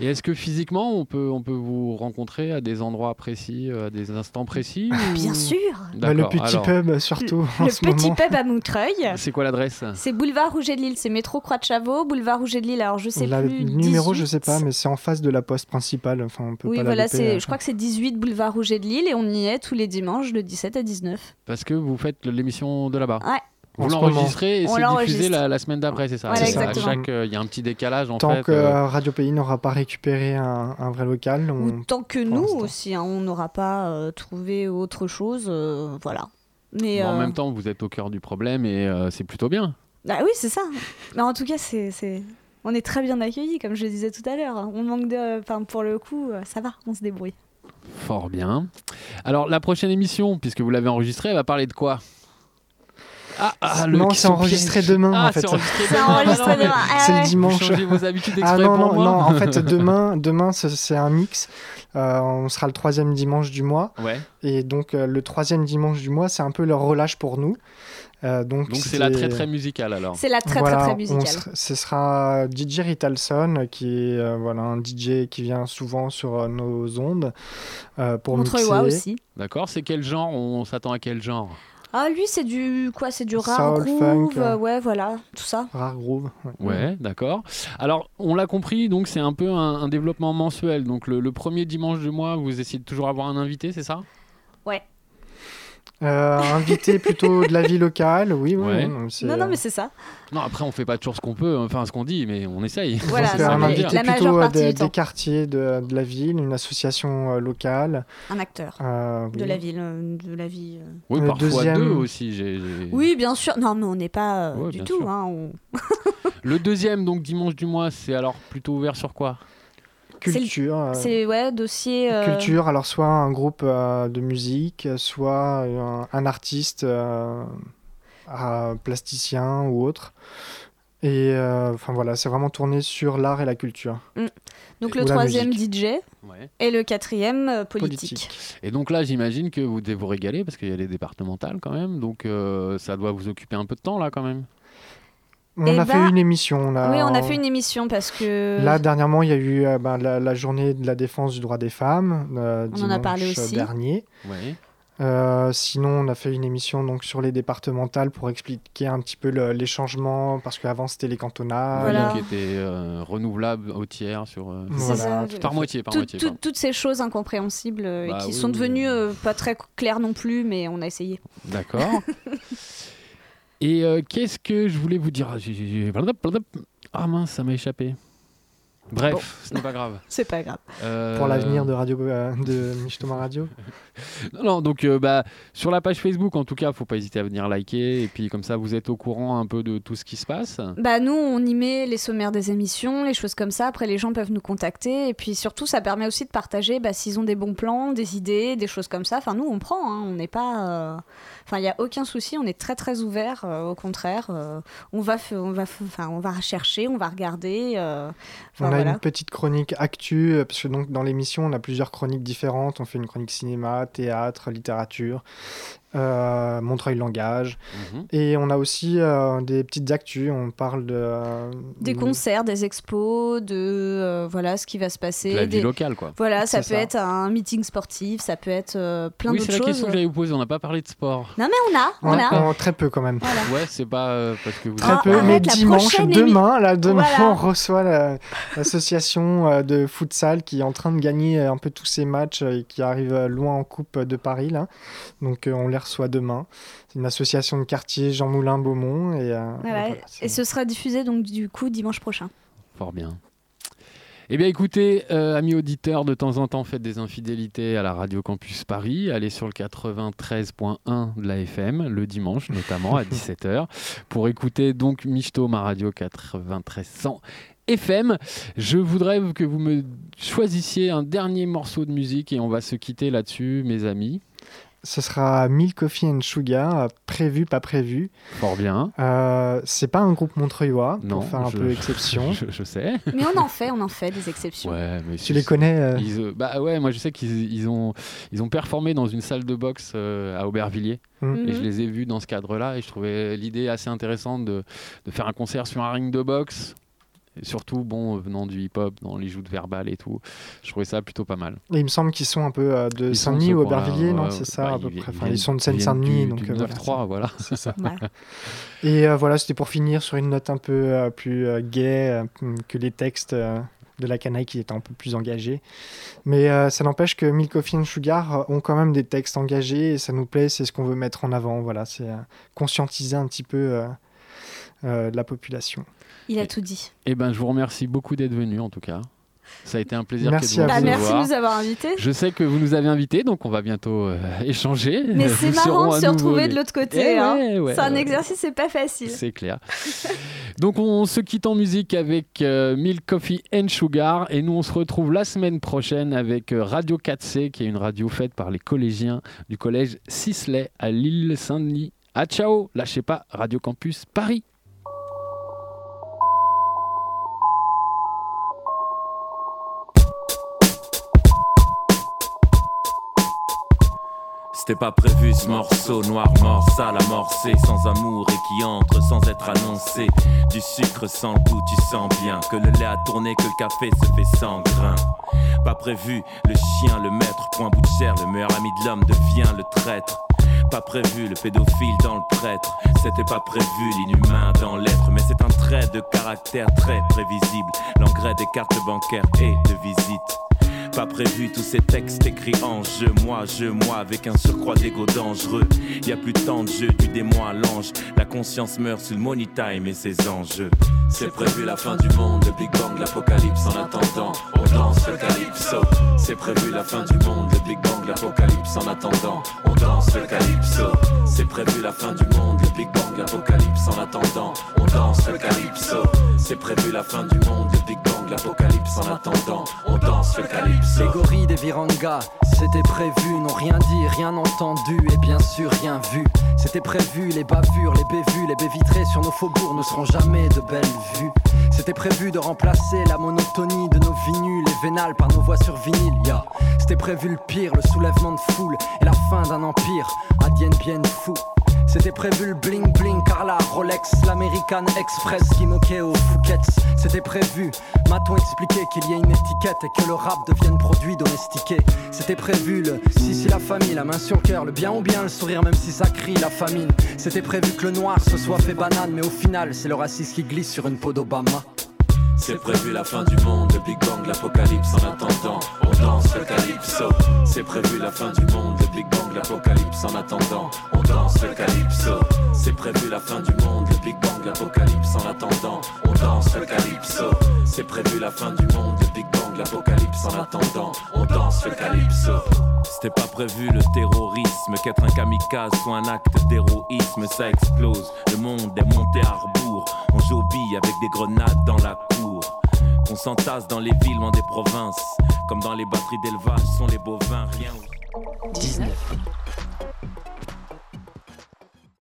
Speaker 1: Et est-ce que physiquement on peut on peut vous rencontrer à des endroits précis, euh, à des instants précis ou-
Speaker 2: Bien sûr
Speaker 3: Bah, le petit
Speaker 1: alors,
Speaker 3: pub surtout en
Speaker 2: Le
Speaker 3: ce
Speaker 2: petit
Speaker 3: moment.
Speaker 2: pub à Montreuil.
Speaker 1: C'est quoi l'adresse?
Speaker 2: C'est boulevard Rouget de Lille, c'est métro Croix de Chavaux, boulevard Rouget de Lille. Alors je sais
Speaker 3: La-
Speaker 2: plus.
Speaker 3: le numéro, je
Speaker 2: 18.
Speaker 3: sais pas, mais c'est en face de la poste principale. Enfin, on peut
Speaker 2: Oui,
Speaker 3: pas
Speaker 2: voilà, c'est,
Speaker 3: euh.
Speaker 2: je crois que c'est 18 boulevard Rouget de Lille et on y est tous les dimanches de 17 à 19.
Speaker 1: Parce que vous faites l'émission de là-bas.
Speaker 2: Ouais.
Speaker 1: Vous l'enregistrez et
Speaker 2: On
Speaker 1: c'est diffusé la, la semaine d'après, c'est ça
Speaker 2: Voilà,
Speaker 1: ça. Euh, il y a un petit décalage en
Speaker 3: Tant
Speaker 1: fait.
Speaker 3: que
Speaker 1: euh,
Speaker 3: Radio Pays n'aura pas récupéré un, un vrai local, on...
Speaker 2: Ou tant que nous aussi, hein, on n'aura pas euh, trouvé autre chose. euh, voilà. Mais
Speaker 1: bon, En même temps, vous êtes au cœur du problème et euh, c'est plutôt bien.
Speaker 2: Bah oui, c'est ça. Mais en tout cas, c'est, on est très bien accueillis, comme je le disais tout à l'heure. On manque de. Enfin, pour le coup, ça va, on se débrouille.
Speaker 1: Fort bien. Alors, la prochaine émission, puisque vous l'avez enregistrée, elle va parler de quoi? Ah, ah, le
Speaker 3: Non, c'est
Speaker 1: sont
Speaker 3: enregistré demain,
Speaker 1: Ah,
Speaker 3: en fait.
Speaker 1: c'est enregistré demain. Ah,
Speaker 2: demain. Ah
Speaker 3: c'est le dimanche.
Speaker 1: Changez vos habitudes
Speaker 3: Ah non,
Speaker 1: pour
Speaker 3: non,
Speaker 1: moi
Speaker 3: non, en fait, <laughs> demain, demain ce- c'est un mix. Euh, on sera le troisième dimanche du mois.
Speaker 1: Ouais.
Speaker 3: Et donc, euh, le troisième dimanche du mois, c'est un peu leur relâche pour nous. Euh, donc,
Speaker 1: c'est la très très musicale alors.
Speaker 2: C'est la très
Speaker 3: Voilà,
Speaker 2: très très musicale.
Speaker 3: ce sera DJ Ritalson, qui est euh, voilà, un DJ qui vient souvent sur euh, nos ondes euh, pour
Speaker 2: Montreuillois
Speaker 3: mixer.
Speaker 2: aussi.
Speaker 1: D'accord, c'est quel genre? On s'attend à quel genre?
Speaker 2: Ah, lui, c'est du quoi C'est du rare
Speaker 3: Soul,
Speaker 2: groove,
Speaker 3: funk,
Speaker 2: euh,
Speaker 3: euh.
Speaker 2: ouais, voilà, tout ça.
Speaker 3: Rare groove. ouais.
Speaker 1: Ouais, d'accord. Alors, on l'a compris, donc c'est un peu un, un développement mensuel. Donc, le, le premier dimanche du mois, vous essayez de toujours avoir un invité, c'est ça?
Speaker 3: Euh, invité plutôt de la vie locale, oui, oui.
Speaker 1: Ouais.
Speaker 3: non,
Speaker 2: Non, non,
Speaker 3: euh,
Speaker 2: mais c'est ça.
Speaker 1: Non, après, on fait pas toujours ce qu'on peut, enfin ce qu'on dit, mais on essaye.
Speaker 2: Voilà, non,
Speaker 3: un invité
Speaker 2: la
Speaker 3: plutôt euh, des, quartiers de, de la ville, une association euh, locale.
Speaker 2: Un acteur
Speaker 3: euh,
Speaker 2: de la ville, euh, de la vie. euh.
Speaker 1: Oui,
Speaker 3: Le
Speaker 1: parfois
Speaker 3: deuxième-
Speaker 1: deux aussi.
Speaker 2: Oui, bien sûr. Non, mais on n'est pas euh,
Speaker 1: Ouais,
Speaker 2: du tout. hein, on-
Speaker 1: Le deuxième, donc dimanche du mois, c'est alors plutôt ouvert sur quoi?
Speaker 3: Culture. euh,
Speaker 2: C'est ouais, dossier. euh,
Speaker 3: Culture, alors soit un groupe euh, de musique, soit un, un artiste euh, un plasticien ou autre. Et euh, enfin voilà, c'est vraiment tourné sur l'art et la culture.
Speaker 2: Donc
Speaker 3: Ou
Speaker 2: le troisième
Speaker 3: musique.
Speaker 2: DJ
Speaker 1: Ouais.
Speaker 2: et le quatrième euh, politique.
Speaker 3: Politique.
Speaker 1: Et donc là, j'imagine que vous devez vous régaler parce qu'il y a les départementales quand même, donc euh, ça doit vous occuper un peu de temps là quand même.
Speaker 3: On
Speaker 2: Eh
Speaker 3: a
Speaker 2: ben,
Speaker 3: fait une émission.
Speaker 2: Oui, on a fait une émission parce que.
Speaker 3: Là, dernièrement, il y a eu euh, ben, la, la journée de la défense du droit des femmes, euh,
Speaker 2: On en a parlé aussi.
Speaker 3: dernier.
Speaker 1: Ouais.
Speaker 3: Euh, sinon, on a fait une émission donc sur les départementales pour expliquer un petit peu le- les changements, parce qu'avant c'était les cantonales.
Speaker 2: Voilà.
Speaker 1: Qui était euh, renouvelable au tiers sur. euh,
Speaker 3: Voilà,
Speaker 2: ça.
Speaker 3: tout à
Speaker 1: Par moitié, par
Speaker 2: Tout-
Speaker 1: moitié.
Speaker 2: tout- toutes ces choses incompréhensibles euh, et
Speaker 1: Bah
Speaker 2: qui
Speaker 1: oui,
Speaker 2: sont
Speaker 1: oui,
Speaker 2: devenues
Speaker 1: oui.
Speaker 2: pas très claires non plus, mais on a essayé.
Speaker 1: D'accord. <laughs> Et euh, qu'est-ce que je voulais vous dire? Ah, Ah mince, ça m'a échappé. Bref,
Speaker 2: Bon.
Speaker 1: ce n'est pas grave. <laughs>
Speaker 2: C'est pas grave.
Speaker 1: Euh,
Speaker 3: Pour l'avenir de radio euh, de Michtoma Radio. <laughs>
Speaker 1: Non, non, donc euh, bah, sur la page Facebook, en tout cas, faut pas hésiter à venir liker. Et puis comme ça, vous êtes au courant un peu de tout ce qui se passe.
Speaker 2: Bah nous, on y met les sommaires des émissions, les choses comme ça. Après, les gens peuvent nous contacter. Et puis surtout, ça permet aussi de partager bah, s'ils ont des bons plans, des idées, des choses comme ça. Enfin, nous, on prend. hein. On n'est pas... euh, Enfin, il n'y a aucun souci. On est très, très ouvert. au contraire, euh, on, va on, va enfin, on va chercher, on va regarder. euh, enfin,
Speaker 3: a
Speaker 2: voilà.
Speaker 3: une petite chronique actu, euh, parce que donc dans l'émission, on a plusieurs chroniques différentes. On fait une chronique cinéma, théâtre, littérature, euh, Montreuil Langage.
Speaker 1: Mhm.
Speaker 3: Et on a aussi euh, des petites actus. On parle de. euh,
Speaker 2: Des concerts, des expos, de euh, voilà ce qui va se passer.
Speaker 1: De la vie
Speaker 2: des-
Speaker 1: locale, quoi.
Speaker 2: Voilà, ça peut
Speaker 3: C'est ça.
Speaker 2: être un meeting sportif, ça peut être euh, plein
Speaker 1: oui,
Speaker 2: d'autres
Speaker 1: c'est
Speaker 2: choses.
Speaker 1: la question que j'allais vous poser. On n'a pas parlé de sport.
Speaker 2: Non mais on a, on
Speaker 3: Ouais,
Speaker 2: a.
Speaker 3: on- très peu quand même.
Speaker 1: Ouais, c'est pas euh, parce que vous.
Speaker 3: Très
Speaker 2: Ah,
Speaker 3: peu, mais dimanche, demain, là, demain,
Speaker 2: Voilà. <laughs>
Speaker 3: on reçoit la- l'association de futsal qui est en train de gagner un peu tous ses matchs et qui arrive loin en Coupe de Paris, là. Donc, euh, on les reçoit demain. C'est une association de quartier Jean Moulin Beaumont. Et, euh,
Speaker 2: Voilà,
Speaker 3: voilà,
Speaker 2: et ce sera diffusé donc du coup dimanche prochain.
Speaker 1: Fort bien. Eh bien écoutez, euh, amis auditeurs, de temps en temps faites des infidélités à la Radio Campus Paris. Allez sur le 93.1 de la FM, le dimanche notamment à <laughs> 17h, pour écouter donc Michto, ma radio 9300 FM. Je voudrais que vous me choisissiez un dernier morceau de musique et on va se quitter là-dessus, mes amis.
Speaker 3: Ce sera Milk Coffee and Sugar, euh, prévu, pas prévu.
Speaker 1: Fort bien.
Speaker 3: Euh, c'est pas un groupe montreuillois,
Speaker 1: Non,
Speaker 3: pour faire un
Speaker 1: je-
Speaker 3: peu exception. <laughs>
Speaker 1: Je, je sais.
Speaker 2: Mais on en fait, on en fait des exceptions.
Speaker 1: Ouais, mais
Speaker 3: Tu les connais euh,
Speaker 1: Ils, euh, bah ouais, moi je sais qu'ils ils ont, ils ont performé dans une salle de boxe euh, à Aubervilliers.
Speaker 3: Mhm.
Speaker 1: Et je les ai vus dans ce cadre-là. Et je trouvais l'idée assez intéressante de, de faire un concert sur un ring de boxe. Et surtout, bon, euh, venant du hip-hop, dans les joutes verbales et tout. Je trouvais ça plutôt pas mal.
Speaker 3: Et il me semble qu'ils sont un peu euh, de
Speaker 1: Ils sont
Speaker 3: Saint-Denis ou Aubervilliers, non C'est ça
Speaker 1: bah,
Speaker 3: à peu près. Enfin, ils sont de Seine-Saint-Denis, donc
Speaker 1: du,
Speaker 3: euh,
Speaker 1: du
Speaker 3: voilà.
Speaker 1: 9-3, voilà. <laughs>
Speaker 3: C'est ça.
Speaker 2: Ouais.
Speaker 3: Et euh, voilà, c'était pour finir sur une note un peu euh, plus euh, gaie euh, que les textes euh, de la canaille qui étaient un peu plus engagés. Mais euh, ça n'empêche que Milk Coffee and Sugar euh, ont quand même des textes engagés et ça nous plaît, c'est ce qu'on veut mettre en avant. Voilà, c'est euh, conscientiser un petit peu euh, euh, la population.
Speaker 2: Il a tout dit.
Speaker 1: Eh ben, je vous remercie beaucoup d'être venu, en tout cas. Ça a été un plaisir
Speaker 3: Merci
Speaker 1: de vous
Speaker 3: à vous.
Speaker 2: Bah, merci de nous avoir invités.
Speaker 1: Je sais que vous nous avez invités, donc on va bientôt euh, échanger. <laughs>
Speaker 2: Mais c'est marrant de se retrouver
Speaker 1: les-
Speaker 2: de l'autre
Speaker 1: Eh
Speaker 2: côté. hein.
Speaker 1: ouais, ouais,
Speaker 2: c'est un
Speaker 1: ouais.
Speaker 2: exercice, c'est pas facile.
Speaker 1: C'est clair. <laughs> Donc on se quitte en musique avec euh, Milk Coffee and Sugar et nous on se retrouve la semaine prochaine avec euh, Radio 4C qui est une radio faite par les collégiens du collège Sisley à l'île Saint-Denis. À ciao, lâchez pas Radio Campus Paris.
Speaker 13: C'était pas prévu ce morceau noir mort sale amorcé sans amour et qui entre sans être annoncé. Du sucre sans goût tu sens bien Que le lait a tourné que le café se fait sans grain. Pas prévu le chien le maître point bout de chair Le meilleur ami de l'homme devient le traître. Pas prévu le pédophile dans le prêtre. C'était pas prévu l'inhumain dans l'être Mais c'est un trait de caractère très prévisible. L'engrais des cartes bancaires et de visite pas prévu tous ces textes écrits en jeu, moi, je, moi, avec un surcroît d'ego dangereux. Y a plus tant de jeu du démon à l'ange. La conscience meurt sous le money time et ses enjeux. C'est prévu la fin du monde, le Big Bang, l'apocalypse en attendant. On danse le calypso. C'est prévu la fin du monde, le Big Bang, l'apocalypse en attendant. On danse le calypso. C'est prévu la fin du monde, le Big Bang, l'apocalypse en attendant. On danse le calypso. C'est prévu la fin du monde, le Big Bang, l'apocalypse en attendant. On danse le calypso.
Speaker 14: Les gorilles des Viranga, c'était prévu, n'ont rien dit, rien entendu et bien sûr rien vu. C'était prévu, les bavures, les bévues, les baies vitrées sur nos faubourgs ne seront jamais de belles vues. C'était prévu de remplacer la monotonie de nos vinyles et vénales par nos voix sur vinyle. C'était prévu le pire, le soulèvement de foule et la fin d'un empire, adienne bien fou. C'était prévu le bling bling, Carla, Rolex, l'American Express qui moquait aux Fouquets. C'était prévu, m'a-t-on expliqué qu'il y ait une étiquette et que le rap devienne produit domestiqué. C'était prévu le si si la famille, la main sur le cœur, le bien ou bien, le sourire même si ça crie la famine. C'était prévu que le noir se soit fait banane, mais au final c'est le raciste qui glisse sur une peau d'Obama.
Speaker 13: C'est prévu la fin du monde, le Big Bang, l'apocalypse en attendant. On danse le calypso. C'est prévu la fin du monde, le Big Bang, l'apocalypse en attendant. On danse le calypso. C'est prévu la fin du monde, le Big Bang, l'apocalypse en attendant. On danse le calypso. C'est prévu la fin du monde, le Big Bang, l'apocalypse en attendant. On danse le calypso. C'était pas prévu le terrorisme, qu'être un kamikaze soit un acte d'héroïsme, ça explose. Le monde est monté à rebours. On billes avec des grenades dans la cour. On s'entasse dans les villes loin des provinces. Comme dans les batteries d'élevage sont les bovins, rien.
Speaker 15: 19,